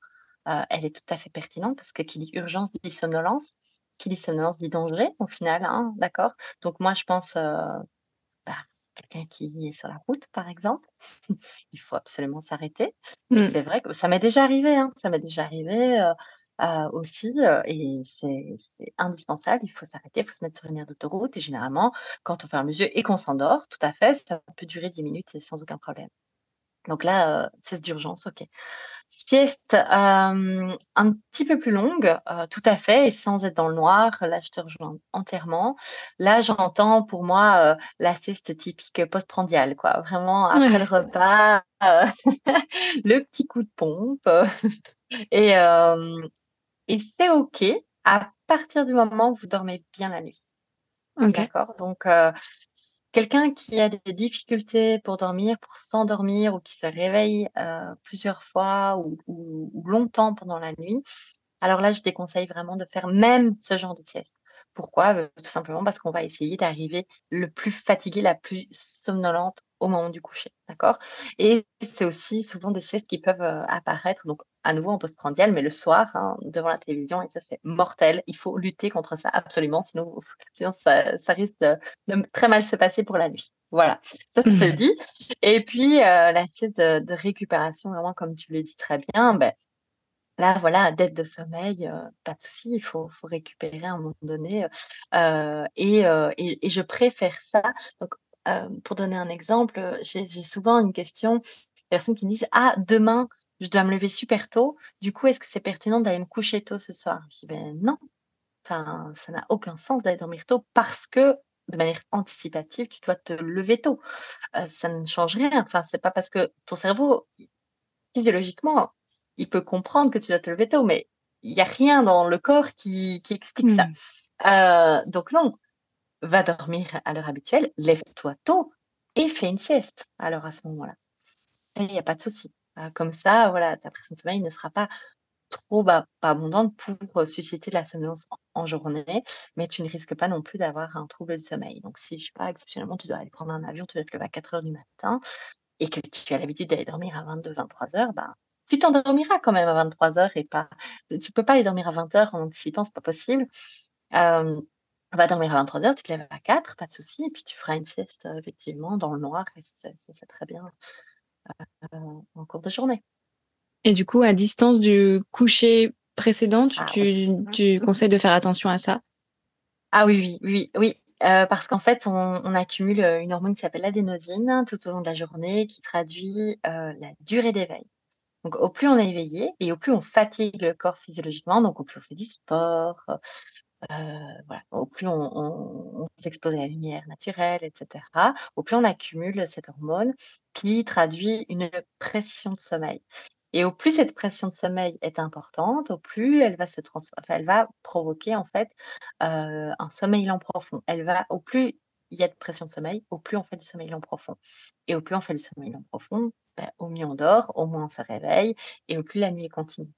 [SPEAKER 2] euh, elle est tout à fait pertinente parce que qui dit urgence dit somnolence. Qui dit somnolence dit danger au final, hein, d'accord? Donc moi, je pense, euh, bah, quelqu'un qui est sur la route, par exemple, il faut absolument s'arrêter. Mmh. c'est vrai que ça m'est déjà arrivé, hein, ça m'est déjà arrivé, euh, aussi, euh, et c'est indispensable. Il faut s'arrêter, il faut se mettre sur une aire d'autoroute et généralement, quand on ferme les yeux et qu'on s'endort, tout à fait, ça peut durer 10 minutes et sans aucun problème. Donc là, euh, c'est d'urgence, OK. Sieste un petit peu plus longue, tout à fait et sans être dans le noir. Là, je te rejoins entièrement. Là, j'entends pour moi, la sieste typique postprandiale quoi. Vraiment après le repas, le petit coup de pompe, et et c'est OK à partir du moment où vous dormez bien la nuit. D'accord? Donc Quelqu'un qui a des difficultés pour dormir, pour s'endormir ou qui se réveille, plusieurs fois ou longtemps pendant la nuit, alors là, je déconseille vraiment de faire même ce genre de sieste. Pourquoi? Euh, tout simplement parce qu'on va essayer d'arriver le plus fatigué, la plus somnolente au moment du coucher, d'accord? Et c'est aussi souvent des siestes qui peuvent, euh, apparaître donc à nouveau en postprandial, mais le soir, hein, devant la télévision et ça, c'est mortel. Il faut lutter contre ça absolument, sinon sinon ça ça risque de très mal se passer pour la nuit. Voilà, ça mmh. dit et puis, heu, la sieste de de récupération, vraiment comme tu le dis très bien, ben Là, voilà, dette de sommeil, euh, pas de souci, il faut faut récupérer à un moment donné, euh, et et je préfère ça. Donc, pour donner un exemple, j'ai souvent une question, personnes qui me disent: «Ah, demain, je dois me lever super tôt, du coup, est-ce que c'est pertinent d'aller me coucher tôt ce soir?» je dis: «Ben non, enfin, ça n'a aucun sens d'aller dormir tôt parce que, de manière anticipative, tu dois te lever tôt». ça ne change rien, enfin, c'est pas parce que ton cerveau, physiologiquement il peut comprendre que tu dois te lever tôt, mais il n'y a rien dans le corps qui, explique ça. Hmm. Euh, donc non, va dormir à l'heure habituelle, lève-toi tôt et fais une sieste. Alors à ce moment-là, il n'y a pas de souci. Euh, comme ça, voilà, ta pression de sommeil ne sera pas trop bah, pas abondante pour susciter de la somnolence en, journée, mais tu ne risques pas non plus d'avoir un trouble du sommeil. Donc si, je sais pas, exceptionnellement, tu dois aller prendre un avion, tu dois te lever à 4 heures du matin et que tu as l'habitude d'aller dormir à 22, 23 heures, bah, tu t'endormiras quand même à 23h et pas tu peux pas aller dormir à 20h en anticipant, c'est pas possible. Va dormir à 23h, tu te lèves à 4, pas de souci, et puis tu feras une sieste effectivement dans le noir et c'est très bien en cours de journée.
[SPEAKER 1] Et du coup, à distance du coucher précédent, tu, ah tu, conseilles de faire attention à ça?
[SPEAKER 2] Ah oui, oui, oui, oui. Euh, parce qu'en fait, on, accumule une hormone qui s'appelle l'adénosine tout au long de la journée, qui traduit la durée d'éveil. Donc, au plus on est éveillé et au plus on fatigue le corps physiologiquement, donc au plus on fait du sport, euh, au plus on, s'expose à la lumière naturelle, etc., au plus on accumule cette hormone qui traduit une pression de sommeil. Et au plus cette pression de sommeil est importante, au plus elle va se elle va provoquer en fait euh, un sommeil lent profond. Elle va, au plus il y a de pression de sommeil, au plus on fait du sommeil lent profond. Et au plus on fait du sommeil lent profond, ben, au mieux on dort, au moins on se réveille et au plus la nuit est continue.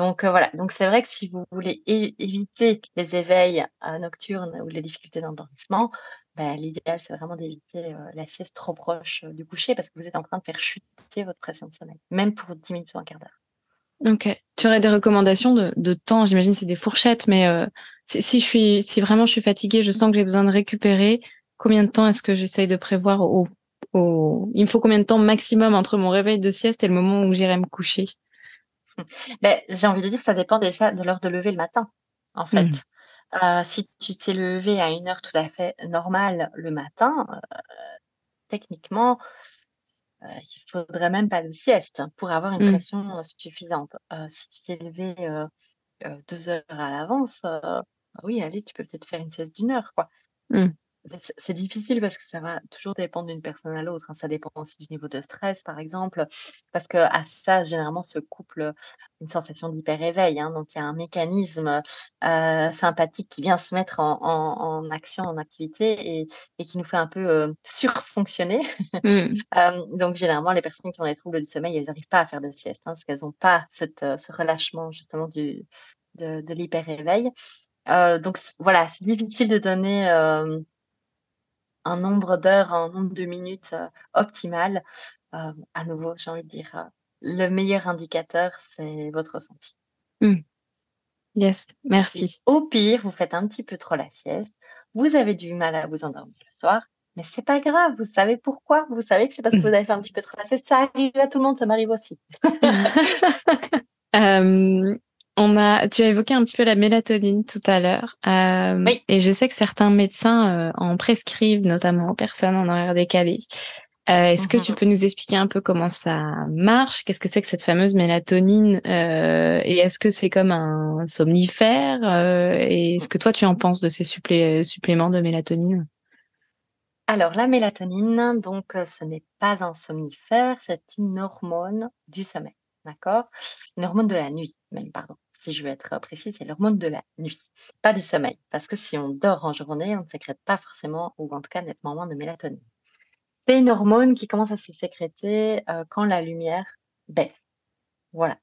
[SPEAKER 2] Donc euh, voilà, donc c'est vrai que si vous voulez éviter les éveils euh, nocturnes ou les difficultés d'endormissement, ben, l'idéal c'est vraiment d'éviter euh, la sieste trop proche du coucher parce que vous êtes en train de faire chuter votre pression de sommeil, même pour 10 minutes ou un quart d'heure.
[SPEAKER 1] Ok. Tu aurais des recommandations de, temps? J'imagine c'est des fourchettes, mais si, je suis, si vraiment je suis fatiguée, je sens que j'ai besoin de récupérer, combien de temps est-ce que j'essaye de prévoir au, au... Il me faut combien de temps maximum entre mon réveil de sieste et le moment où j'irai me coucher?
[SPEAKER 2] Ben, J'ai envie de dire, ça dépend déjà de l'heure de lever le matin, en fait. Mmh. Euh, si tu t'es levé à une heure tout à fait normale le matin, euh, techniquement, euh, il faudrait même pas de sieste pour avoir une mmh. pression suffisante. si tu t'es levé deux heures à l'avance, oui, allez, tu peux peut-être faire une sieste d'une heure, quoi. Mmh. C'est difficile parce que ça va toujours dépendre d'une personne à l'autre, hein. Ça dépend aussi du niveau de stress, par exemple, parce que à ça, généralement, se couple, une sensation d'hyper-éveil, hein. Donc il y a un mécanisme, sympathique qui vient se mettre en action, en activité et qui nous fait un peu, surfonctionner. Mmh. donc généralement, les personnes qui ont des troubles du sommeil, elles n'arrivent pas à faire de sieste, hein, parce qu'elles n'ont pas cette, ce relâchement justement du de de l'hyper-éveil. donc voilà, c'est difficile de donner, un nombre d'heures, un nombre de minutes euh, optimal. Euh, à nouveau, j'ai envie de dire, euh, le meilleur indicateur, c'est votre ressenti.
[SPEAKER 1] Mmh. Yes, merci.
[SPEAKER 2] au pire, vous faites un petit peu trop la sieste, vous avez du mal à vous endormir le soir, mais c'est pas grave, vous savez pourquoi? Vous savez que c'est parce que vous avez fait un petit peu trop la sieste. Ça arrive à tout le monde, ça m'arrive aussi.
[SPEAKER 1] On a, tu as évoqué un petit peu la mélatonine tout à l'heure. Euh, et je sais que certains médecins euh, en prescrivent, notamment aux personnes en horaire décalé. est-ce que tu
[SPEAKER 2] Mmh
[SPEAKER 1] peux nous expliquer un peu comment ça marche? Qu'est-ce que c'est que cette fameuse mélatonine? et est-ce que c'est comme un somnifère? et est-ce que toi tu en penses de ces suppléments de mélatonine?
[SPEAKER 2] Alors la mélatonine, donc ce n'est pas un somnifère, c'est une hormone du sommeil, d'accord? Une hormone de la nuit même, pardon. Si je veux être précise, c'est l'hormone de la nuit, pas du sommeil. Parce que si on dort en journée, on ne sécrète pas forcément ou en tout cas nettement moins de mélatonine. C'est une hormone qui commence à se sécréter, quand la lumière baisse. Voilà.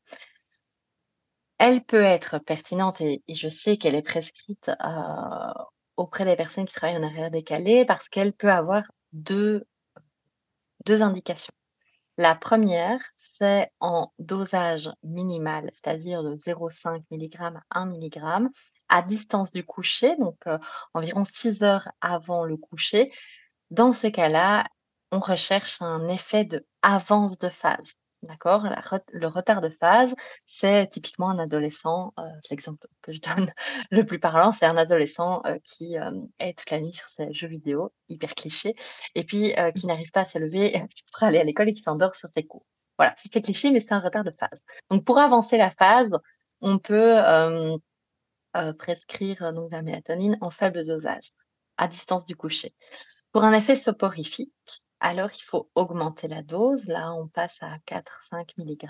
[SPEAKER 2] Elle peut être pertinente et je sais qu'elle est prescrite, auprès des personnes qui travaillent en horaire décalé parce qu'elle peut avoir deux indications. La première, c'est en dosage minimal, c'est-à-dire de 0,5 mg à 1 mg à distance du coucher, donc environ 6 heures avant le coucher. Dans ce cas-là, on recherche un effet de avance de phase. D'accord Le retard de phase, c'est typiquement un adolescent, euh, l'exemple que je donne le plus parlant, c'est un adolescent euh, qui euh, est toute la nuit sur ses jeux vidéo, hyper cliché, et puis qui n'arrive pas à se lever pour aller à l'école et qui s'endort sur ses cours. Voilà, c'est cliché, mais c'est un retard de phase. Donc pour avancer la phase, on peut prescrire donc la mélatonine en faible dosage, à distance du coucher. Pour un effet soporifique, alors il faut augmenter la dose. Là, on passe à 4-5 mg,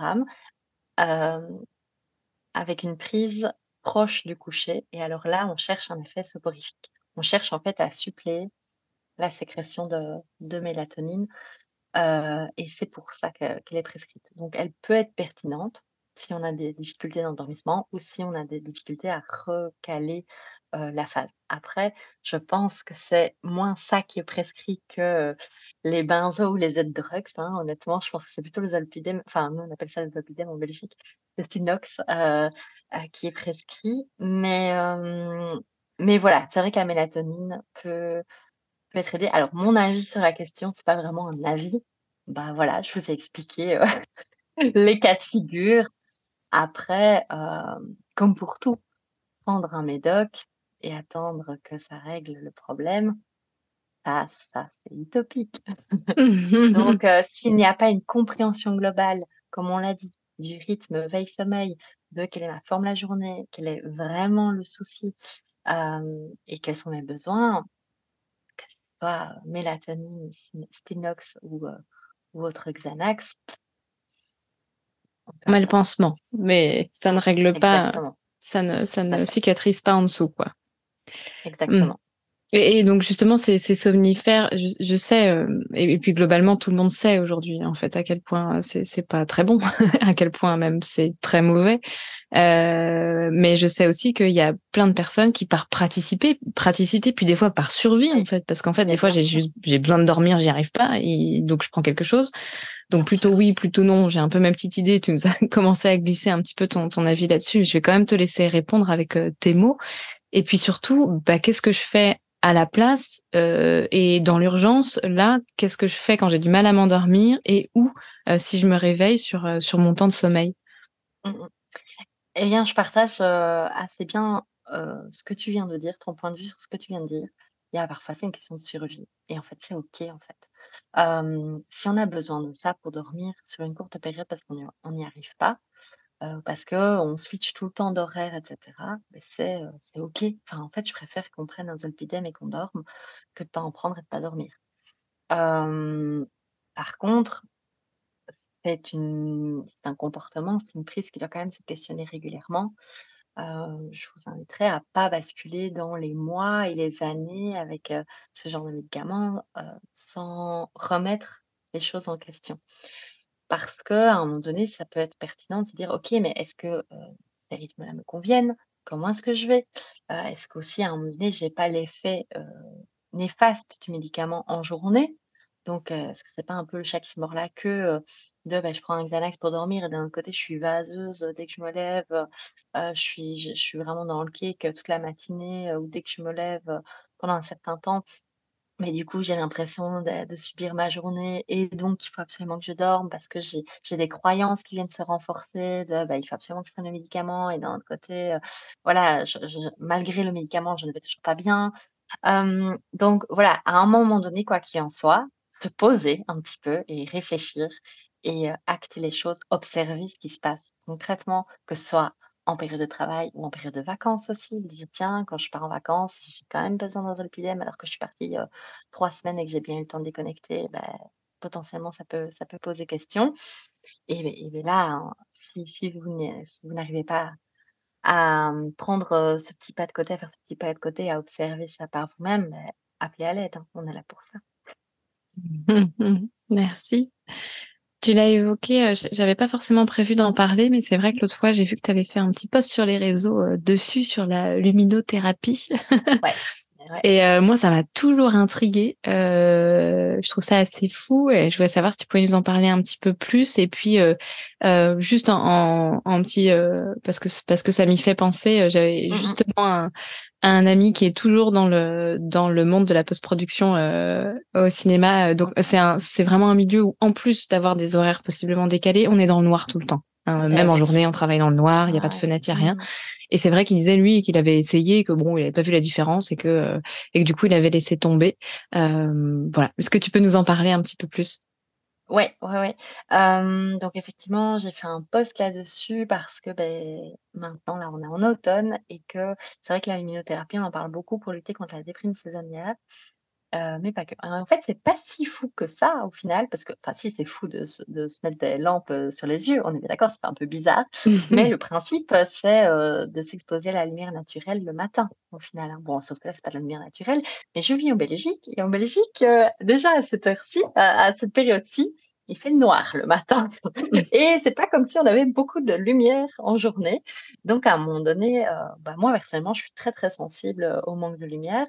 [SPEAKER 2] avec une prise proche du coucher et alors là, on cherche un effet soporifique. On cherche en fait à suppléer la sécrétion de mélatonine, et c'est pour ça qu'elle est prescrite. Donc elle peut être pertinente si on a des difficultés d'endormissement ou si on a des difficultés à recaler la phase. Après, je pense que c'est moins ça qui est prescrit que les benzos ou les Z-drugs. Hein, honnêtement, je pense que c'est plutôt le zolpidem, enfin, nous on appelle ça le zolpidem en Belgique, le Stinox, qui est prescrit. Mais, mais voilà, c'est vrai que la mélatonine peut, peut être aidée. Alors, mon avis sur la question, c'est pas vraiment un avis. Bah voilà, je vous ai expliqué les cas de figure. Après, comme pour tout, prendre un médoc, et attendre que ça règle le problème, ça, ça c'est utopique. Donc, s'il n'y a pas une compréhension globale, comme on l'a dit, du rythme veille-sommeil, de quelle est ma forme la journée, quel est vraiment le souci et quels sont mes besoins, que ce soit mélatonine, Stinox ou, ou autre Xanax.
[SPEAKER 1] Le pansement, mais ça ne règle pas, ça ne, ça ne cicatrise pas en dessous, quoi.
[SPEAKER 2] Exactement. Mmh.
[SPEAKER 1] Et, donc justement, ces, ces somnifères, je, sais, euh, et, puis globalement, tout le monde sait aujourd'hui, en fait, à quel point c'est pas très bon, à quel point même c'est très mauvais. Euh, mais je sais aussi qu'il y a plein de personnes qui par participer, praticité, puis des fois par survie, en fait, parce qu'en fait, des fois, j'ai juste j'ai besoin de dormir, j'y arrive pas, et donc je prends quelque chose. Donc plutôt oui, plutôt non. J'ai un peu ma petite idée. Tu nous as commencé à glisser un petit peu ton, ton avis là-dessus. Je vais quand même te laisser répondre avec euh, tes mots. Et puis surtout, bah, qu'est-ce que je fais à la place euh, et dans l'urgence, là, qu'est-ce que je fais quand j'ai du mal à m'endormir et où euh, si je me réveille sur, euh, sur mon temps de sommeil?
[SPEAKER 2] Mmh Eh bien, je partage assez bien ce que tu viens de dire, ton point de vue sur ce que tu viens de dire. Il y a parfois, c'est une question de survie. Et en fait, c'est OK, en fait. si on a besoin de ça pour dormir sur une courte période parce qu'on n'y arrive pas, parce qu'on switch tout le temps d'horaire etc. c'est, c'est OK. Enfin, en fait, je préfère qu'on prenne un Zolpidem et qu'on dorme que de pas en prendre et de pas dormir. par contre, c'est une c'est un comportement, c'est une prise qui doit quand même se questionner régulièrement. je vous inviterai à pas basculer dans les mois et les années avec, ce genre de médicaments, sans remettre les choses en question. Parce qu'à un moment donné, ça peut être pertinent de se dire: «OK, mais est-ce que, ces rythmes-là me conviennent? Comment est-ce que je vais?» est-ce qu'aussi à un moment donné, j'ai pas l'effet, néfaste du médicament en journée? Donc, est-ce que c'est pas un peu le chat qui se mord la queue, de, bah, je prends un Xanax pour dormir et d'un autre côté, je suis vaseuse, dès que je me lève, je suis je suis vraiment dans le kick, toute la matinée, ou dès que je me lève, pendant un certain temps? Mais du coup, j'ai l'impression de subir ma journée et donc il faut absolument que je dorme parce que j'ai des croyances qui viennent se renforcer bah, il faut absolument que je prenne le médicament et d'un autre côté, heu, voilà, malgré le médicament, je ne vais toujours pas bien. donc voilà, à un moment donné, quoi qu'il en soit, se poser un petit peu et réfléchir et heu, acter les choses, observer ce qui se passe concrètement, que ce soit en période de travail ou en période de vacances aussi. Dire: «Tiens, quand je pars en vacances, j'ai quand même besoin d'un zolpidem alors que je suis partie, 3 semaines et que j'ai bien eu le temps de déconnecter», bah, potentiellement ça peut ça peut poser question et beh et beh là, hein, si vous n'arrivez pas à, mmh, prendre, ce petit pas de côté, à faire ce petit pas de côté, à observer ça par vous-même, appelez à l'aide, hein, on est là pour ça.
[SPEAKER 1] Merci. Tu l'as évoqué, heu, j j'avais pas forcément prévu d'en parler, mais c'est vrai que l'autre fois, j'ai vu que tu avais fait un petit post sur les réseaux, heu, dessus, sur la luminothérapie
[SPEAKER 2] Ouais, et ouais.
[SPEAKER 1] et heu, moi, ça m'a toujours intriguée, heu, je trouve ça assez fou et je voulais savoir si tu pouvais nous en parler un petit peu plus et puis, heu, juste en en en petit, parce que parce que ça m'y fait penser, j'avais
[SPEAKER 2] Mmh mh.
[SPEAKER 1] justement un un ami qui est toujours dans le dans le monde de la post-production, heu, au cinéma, donc c'est un c'est vraiment un milieu où, en plus d'avoir des horaires possiblement décalés, on est dans le noir tout le temps, hein,
[SPEAKER 2] Beh,
[SPEAKER 1] même en journée, on travaille dans le noir, il y a pas de
[SPEAKER 2] Ouais.
[SPEAKER 1] fenêtre, il y a rien et c'est vrai qu'il disait, lui, qu'il avait essayé que bon, il avait pas vu la différence et que, heu et que du coup, il avait laissé tomber. Hem, voilà. Est-ce que tu peux nous en parler un petit peu plus?
[SPEAKER 2] Ouais, ouais, ouais. Donc effectivement, j'ai fait un post là-dessus parce que, beh, maintenant, là, on est en automne et que c'est vrai que la luminothérapie, on en parle beaucoup pour lutter contre la déprime saisonnière, heu, mais pas que. En fait, c'est pas si fou que ça, au final, parce que enfin si, c'est fou de se de se mettre des lampes, heu, sur les yeux, on est bien d'accord, c'est un peu bizarre, mais le principe, c'est, heu, de s'exposer à la lumière naturelle le matin, au final, hein. Bon, sauf que là, c'est pas de la lumière naturelle, mais je vis en Belgique et en Belgique, heu, déjà à cette heure-ci, à à cette période-ci, il fait noir le matin et c'est pas comme si on avait beaucoup de lumière en journée. Donc à un moment donné, heu, bah, moi, personnellement, je suis très, très sensible, heu, au manque de lumière.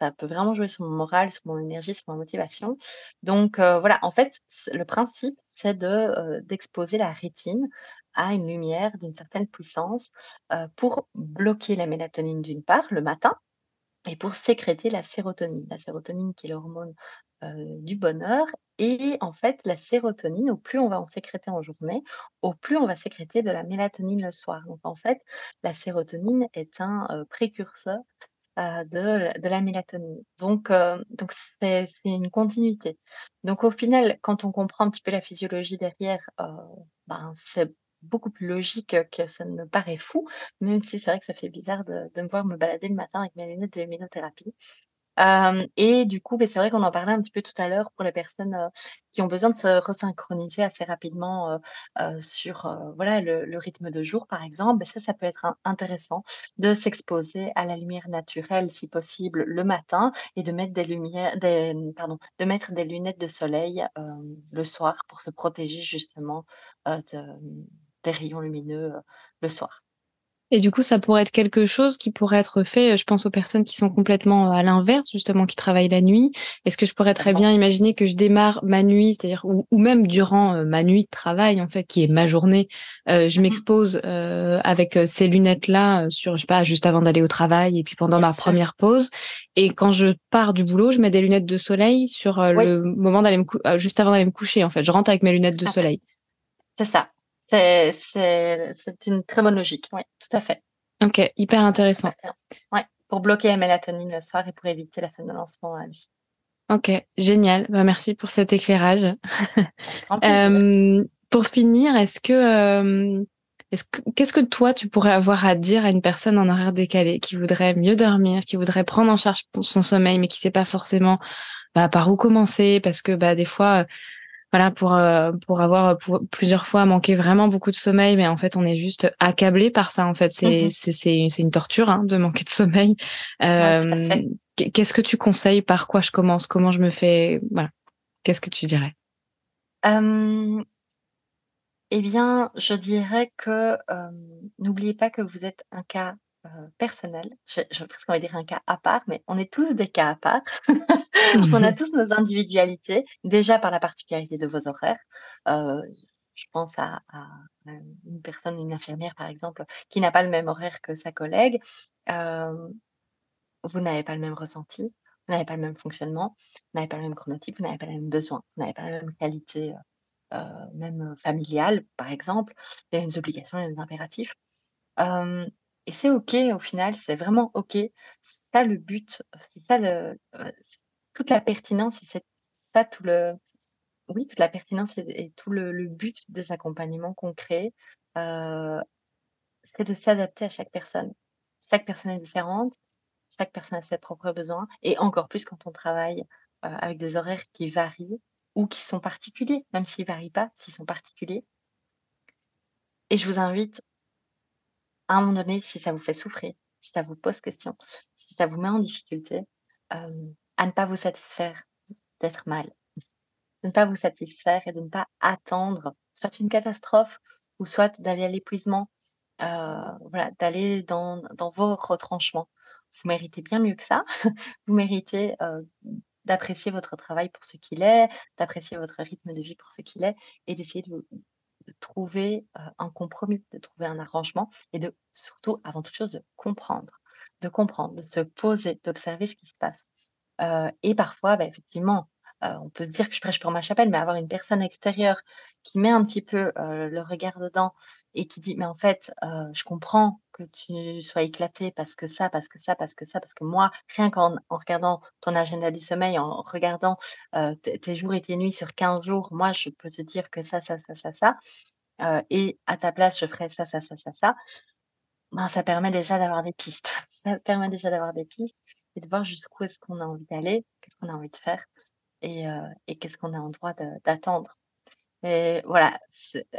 [SPEAKER 2] Ça peut vraiment jouer sur mon moral, sur mon énergie, sur ma motivation. Donc heu, voilà, en fait, le principe, c'est heu, d'exposer la rétine à une lumière d'une certaine puissance, heu, pour bloquer la mélatonine d'une part, le matin et pour sécréter la sérotonine. La sérotonine qui est l'hormone, du bonheur et en fait, la sérotonine, au plus on va en sécréter en journée, au plus on va sécréter de la mélatonine le soir. Donc en fait, la sérotonine est un, précurseur heu, de de la mélatonine. Donc heu, donc c'est c'est une continuité. Donc au final, quand on comprend un petit peu la physiologie derrière, heu, ben, c'est beaucoup plus logique, que ça ne paraît fou, même si c'est vrai que ça fait bizarre de de me voir me balader le matin avec mes lunettes de luminothérapie. Et du coup, beh, c'est vrai qu'on en parlait un petit peu tout à l'heure pour les personnes, qui ont besoin de se resynchroniser assez rapidement, sur, voilà, le rythme de jour, par exemple. Beh, ça, ça peut être in intéressant de s'exposer à la lumière naturelle, si possible, le matin et de mettre des mmh, lunettes de soleil, le soir pour se protéger justement, mmh, des rayons lumineux, le soir.
[SPEAKER 1] Et du coup, ça pourrait être quelque chose qui pourrait être fait, heu, je pense aux personnes qui sont complètement, heu, à l'inverse, justement, qui travaillent la nuit. Est-ce que je pourrais très bien imaginer que je démarre ma nuit, c'est-à-dire ou ou même durant, heu, ma nuit de travail, en fait, qui est ma journée, je
[SPEAKER 2] Mmh mh.
[SPEAKER 1] m'expose, avec, ces lunettes-là, sur je sais pas, juste avant d'aller au travail et puis pendant
[SPEAKER 2] Bien
[SPEAKER 1] ma
[SPEAKER 2] sûr.
[SPEAKER 1] 1re pause et quand je pars du boulot, je mets des lunettes de soleil sur,
[SPEAKER 2] Oui.
[SPEAKER 1] le moment d'aller me juste avant d'aller me coucher, en fait. Je rentre avec mes lunettes de soleil.
[SPEAKER 2] C'est ça. C'est c'est c'est une très bonne logique, oui, tout à fait.
[SPEAKER 1] OK, hyper intéressant.
[SPEAKER 2] Ouais, pour bloquer la mélatonine le soir et pour éviter la somnolence pendant la nuit.
[SPEAKER 1] OK, génial. Bah, merci pour cet éclairage. Hem, pour finir, est-ce que, hem, est-ce que qu'est-ce que toi, tu pourrais avoir à dire à une personne en horaire décalé qui voudrait mieux dormir, qui voudrait prendre en charge son sommeil, mais qui sait pas forcément, bah, par où commencer? Parce que, bah, des fois, voilà, pour, heu, pour avoir, pour plusieurs fois manqué vraiment beaucoup de sommeil, mais en fait, on est juste accablé par ça, en fait. C'est
[SPEAKER 2] mh.
[SPEAKER 1] c'est c'est c'est une torture, hein, de manquer de sommeil.
[SPEAKER 2] Ouais,
[SPEAKER 1] qu'est qu'est-ce que tu conseilles? Par quoi je commence? Comment je me fais? Voilà, qu'est-ce que tu dirais?
[SPEAKER 2] Hem Eh bien, je dirais que, n'oubliez pas que vous êtes un cas, personnel. Je j'ai presque envie de dire un cas à part, mais on est tous des cas à part. On a tous nos individualités, déjà par la particularité de vos horaires. Heu, je pense à une personne, une infirmière par exemple, qui n'a pas le même horaire que sa collègue. Hem, vous n'avez pas le même ressenti, vous n'avez pas le même fonctionnement, vous n'avez pas le même chronotype, vous n'avez pas les mêmes besoins, vous n'avez pas la même qualité, même, familiale par exemple. Il y a des obligations, il y a des impératifs. Et c'est OK au final, c'est vraiment OK. C'est ça le but, c'est ça toute la pertinence et c'est ça tout le oui, toute la pertinence et tout le but des accompagnements crée, heu, c'est de s'adapter à chaque personne. Chaque personne est différente, chaque personne a ses propres besoins et encore plus quand on travaille, heu, avec des horaires qui varient ou qui sont particuliers, même s'ils varient pas, s'ils sont particuliers. Et je vous invite à un moment donné, si ça vous fait souffrir, si ça vous pose question, si ça vous met en difficulté, hem, à ne pas vous satisfaire d'être mal. De ne pas vous satisfaire et de ne pas attendre soit une catastrophe ou soit d'aller à l'épuisement, heu, voilà, d'aller dans vos retranchements. Vous méritez bien mieux que ça. Vous méritez, heu, d'apprécier votre travail pour ce qu'il est, d'apprécier votre rythme de vie pour ce qu'il est et d'essayer de trouver, un compromis, de trouver un arrangement et de surtout, avant toute chose, de comprendre. De comprendre, de se poser, d'observer ce qui se passe. Et parfois, bah, effectivement, heu, on peut se dire que je prêche pour ma chapelle, mais avoir une personne extérieure qui met un petit peu, heu, le regard dedans et qui dit: «Mais en fait, heu, je comprends que tu sois éclaté parce que ça, parce que ça, parce que ça, parce que moi, rien qu'en en regardant ton agenda du sommeil, en regardant, tes jours et tes nuits sur 15 jours, moi, je peux te dire que ça, ça, ça, ça, ça, et à ta place, je ferais ça, ça, ça, ça, ça». Ben, ça permet déjà d'avoir des pistes. Ça permet déjà d'avoir des pistes et de voir jusqu'où est-ce qu'on a envie d'aller, qu'est-ce qu'on a envie de faire et heu et qu'est-ce qu'on est en droit d'attendre. Et voilà,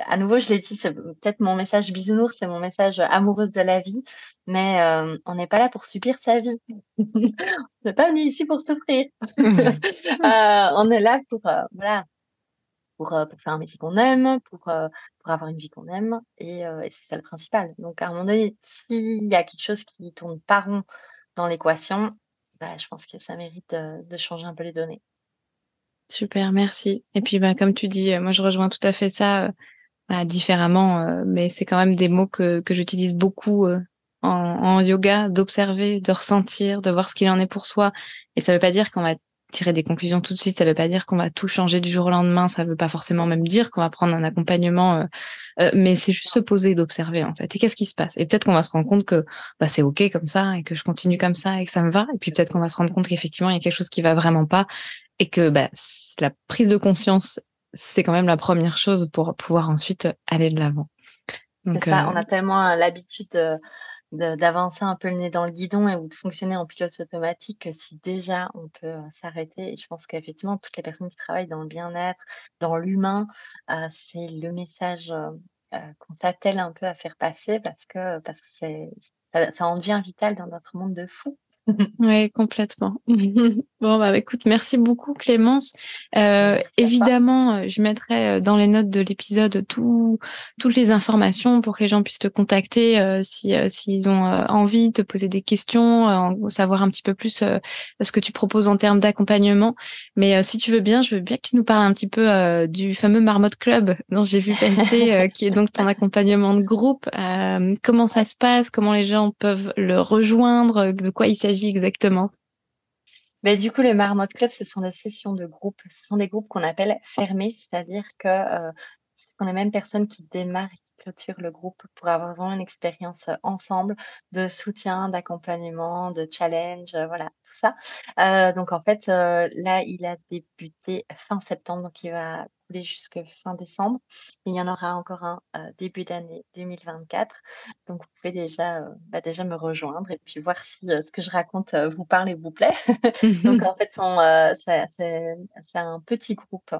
[SPEAKER 2] à nouveau, je l'ai dit, c'est peut-être mon message bisounours, c'est mon message, amoureuse de la vie, mais hem, on n'est pas là pour subir sa vie. On n'est pas venu ici pour souffrir. Heu, on est là pour, voilà, pour, faire un métier qu'on aime, pour, pour avoir une vie qu'on aime et c'est ça le principal. Donc à un moment donné, s'il y a quelque chose qui tourne pas rond dans l'équation, bah, je pense que ça mérite, de changer un peu les données.
[SPEAKER 1] Super, merci. Et puis, bah, comme tu dis, heu, moi je rejoins tout à fait ça, heu, bah, différemment, heu, mais c'est quand même des mots que que j'utilise beaucoup, en yoga, d'observer, de ressentir, de voir ce qu'il en est pour soi. Et ça veut pas dire qu'on va tirer des conclusions tout de suite, ça veut pas dire qu'on va tout changer du jour au lendemain, ça veut pas forcément même dire qu'on va prendre un accompagnement, mais c'est juste se poser d'observer, en fait. Et qu'est-ce qui se passe? Et peut-être qu'on va se rendre compte que, bah, c'est OK comme ça et que je continue comme ça et que ça me va. Et puis peut-être qu'on va se rendre compte qu'effectivement, il y a quelque chose qui va vraiment pas et que, bah, la prise de conscience, c'est quand même la première chose pour pouvoir ensuite aller de l'avant. Donc
[SPEAKER 2] ça,
[SPEAKER 1] heu
[SPEAKER 2] on a tellement, heu, l'habitude, de d'avancer un peu le nez dans le guidon et ou de fonctionner en pilote automatique que si déjà on peut, s'arrêter et je pense qu'effectivement toutes les personnes qui travaillent dans le bien-être, dans l'humain, c'est le message, qu'on s'attelle un peu à faire passer parce que parce que c'est ça ça en devient vital dans notre monde de fou.
[SPEAKER 1] Ouais, complètement. Bon, bah, écoute, merci beaucoup Clémence.
[SPEAKER 2] Toi.
[SPEAKER 1] évidemment, heu, je mettrai, heu, dans les notes de l'épisode tout toutes les informations pour que les gens puissent te contacter, si, s'ils ont, envie, te poser des questions, savoir un petit peu plus, ce que tu proposes en termes d'accompagnement. Mais, si tu veux bien, je veux bien que tu nous parles un petit peu, du fameux Marmotte Club dont j'ai vu passer, qui est donc ton accompagnement de groupe. Comment ça se passe? Comment les gens peuvent le rejoindre? De quoi il s'agit? Exactement?
[SPEAKER 2] Beh, du coup, le Marmotte Club, ce sont des sessions de groupe. Ce sont des groupes qu'on appelle fermés, c'est-à-dire que, heu, ce sont les mêmes personnes qui démarrent et qui clôturent le groupe pour avoir vraiment une expérience, heu, ensemble de soutien, d'accompagnement, de challenge, heu, voilà, tout ça. Heu, donc en fait, là, il a débuté fin septembre, donc il va couler jusque fin décembre. Il y en aura encore un, début d'année 2024. Donc vous pouvez déjà, bah, déjà me rejoindre et puis voir si, ce que je raconte, vous parle et vous plaît. Donc en fait, c'est un petit groupe,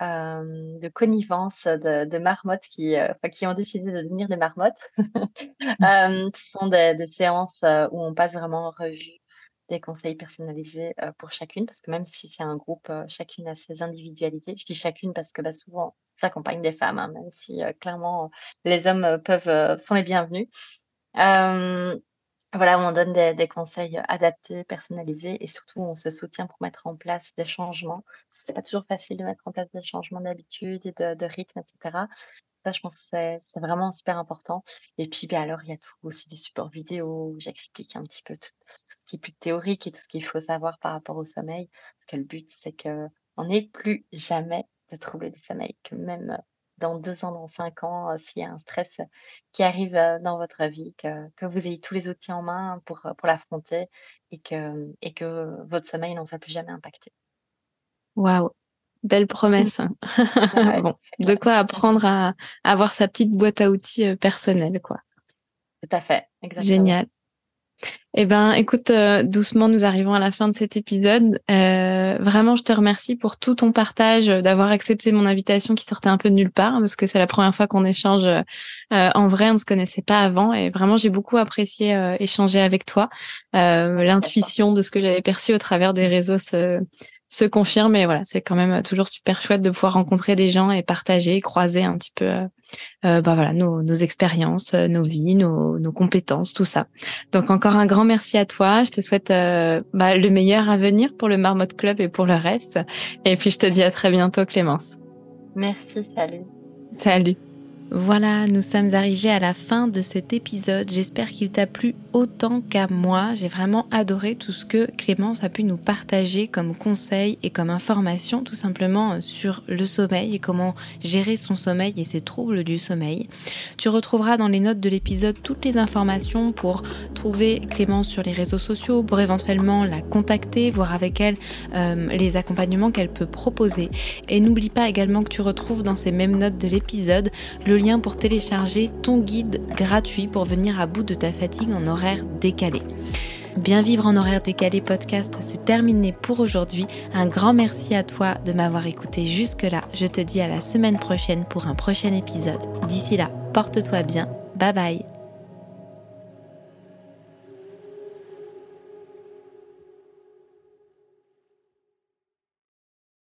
[SPEAKER 2] de connivence de de marmottes qui, enfin qui ont décidé de devenir des marmottes. Hem, ce sont des des séances, heu, où on passe vraiment en revue des conseils personnalisés, pour chacune, parce que même si c'est un groupe, chacune a ses individualités. Je dis chacune parce que, bah, souvent, ça accompagne des femmes, hein, même si, clairement, les hommes, peuvent, sont les bienvenus. Voilà, on donne des conseils, adaptés, personnalisés et surtout on se soutient pour mettre en place des changements. C'est pas toujours facile de mettre en place des changements d'habitude et de rythme et cetera. Ça, je pense que c'est vraiment super important et puis, beh, alors il y a aussi des supports vidéo où j'explique un petit peu tout ce qui est plus théorique et tout ce qu'il faut savoir par rapport au sommeil. Parce que le but, c'est qu'on n'ait plus jamais de troubles du sommeil, que même, heu, dans 2 ans, dans 5 ans, heu, s'il y a un stress, qui arrive, heu, dans votre vie, que que vous ayez tous les outils en main pour, l'affronter et que et que votre sommeil n'en soit plus jamais impacté.
[SPEAKER 1] Waouh! Belle promesse. bon, de quoi apprendre à, avoir sa petite boîte à outils euh, personnelle, quoi.
[SPEAKER 2] Tout à fait. Exactement.
[SPEAKER 1] Génial. Eh ben, écoute, euh, doucement, nous arrivons à la fin de cet épisode. Euh, vraiment, je te remercie pour tout ton partage, d'avoir accepté mon invitation qui sortait un peu de nulle part, parce que c'est la première fois qu'on échange en vrai, on ne se connaissait pas avant, et vraiment, j'ai beaucoup apprécié échanger avec toi. L'intuition de ce que j'avais perçu au travers des réseaux se, se confirme. Et voilà, c'est quand même euh, toujours super chouette de pouvoir rencontrer des gens et partager, croiser un petit peu, euh, euh bah voilà, nos, nos expériences, euh, nos vies, nos, nos, compétences, tout ça. Donc encore un grand merci à toi. Je te souhaite bah, le meilleur à venir pour le Marmotte Club et pour le reste. Et puis je te dis à très bientôt, Clémence.
[SPEAKER 2] Merci, salut.
[SPEAKER 1] Salut. Voilà, nous sommes arrivés à la fin de cet épisode. J'espère qu'il t'a plu autant qu'à moi. J'ai vraiment adoré tout ce que Clémence a pu nous partager comme conseils et comme information tout simplement sur le sommeil et comment gérer son sommeil et ses troubles du sommeil. Tu retrouveras dans les notes de l'épisode toutes les informations pour trouver Clémence sur les réseaux sociaux, pour éventuellement la contacter, voir avec elle euh, les accompagnements qu'elle peut proposer. Et n'oublie pas également que tu retrouves dans ces mêmes notes de l'épisode le lien pour télécharger ton guide gratuit pour venir à bout de ta fatigue en horaire décalé. Bien vivre en horaire décalé podcast, c'est terminé pour aujourd'hui. Un grand merci à toi de m'avoir écouté jusque-là. Je te dis à la semaine prochaine pour un prochain épisode. D'ici là, porte-toi bien. Bye bye.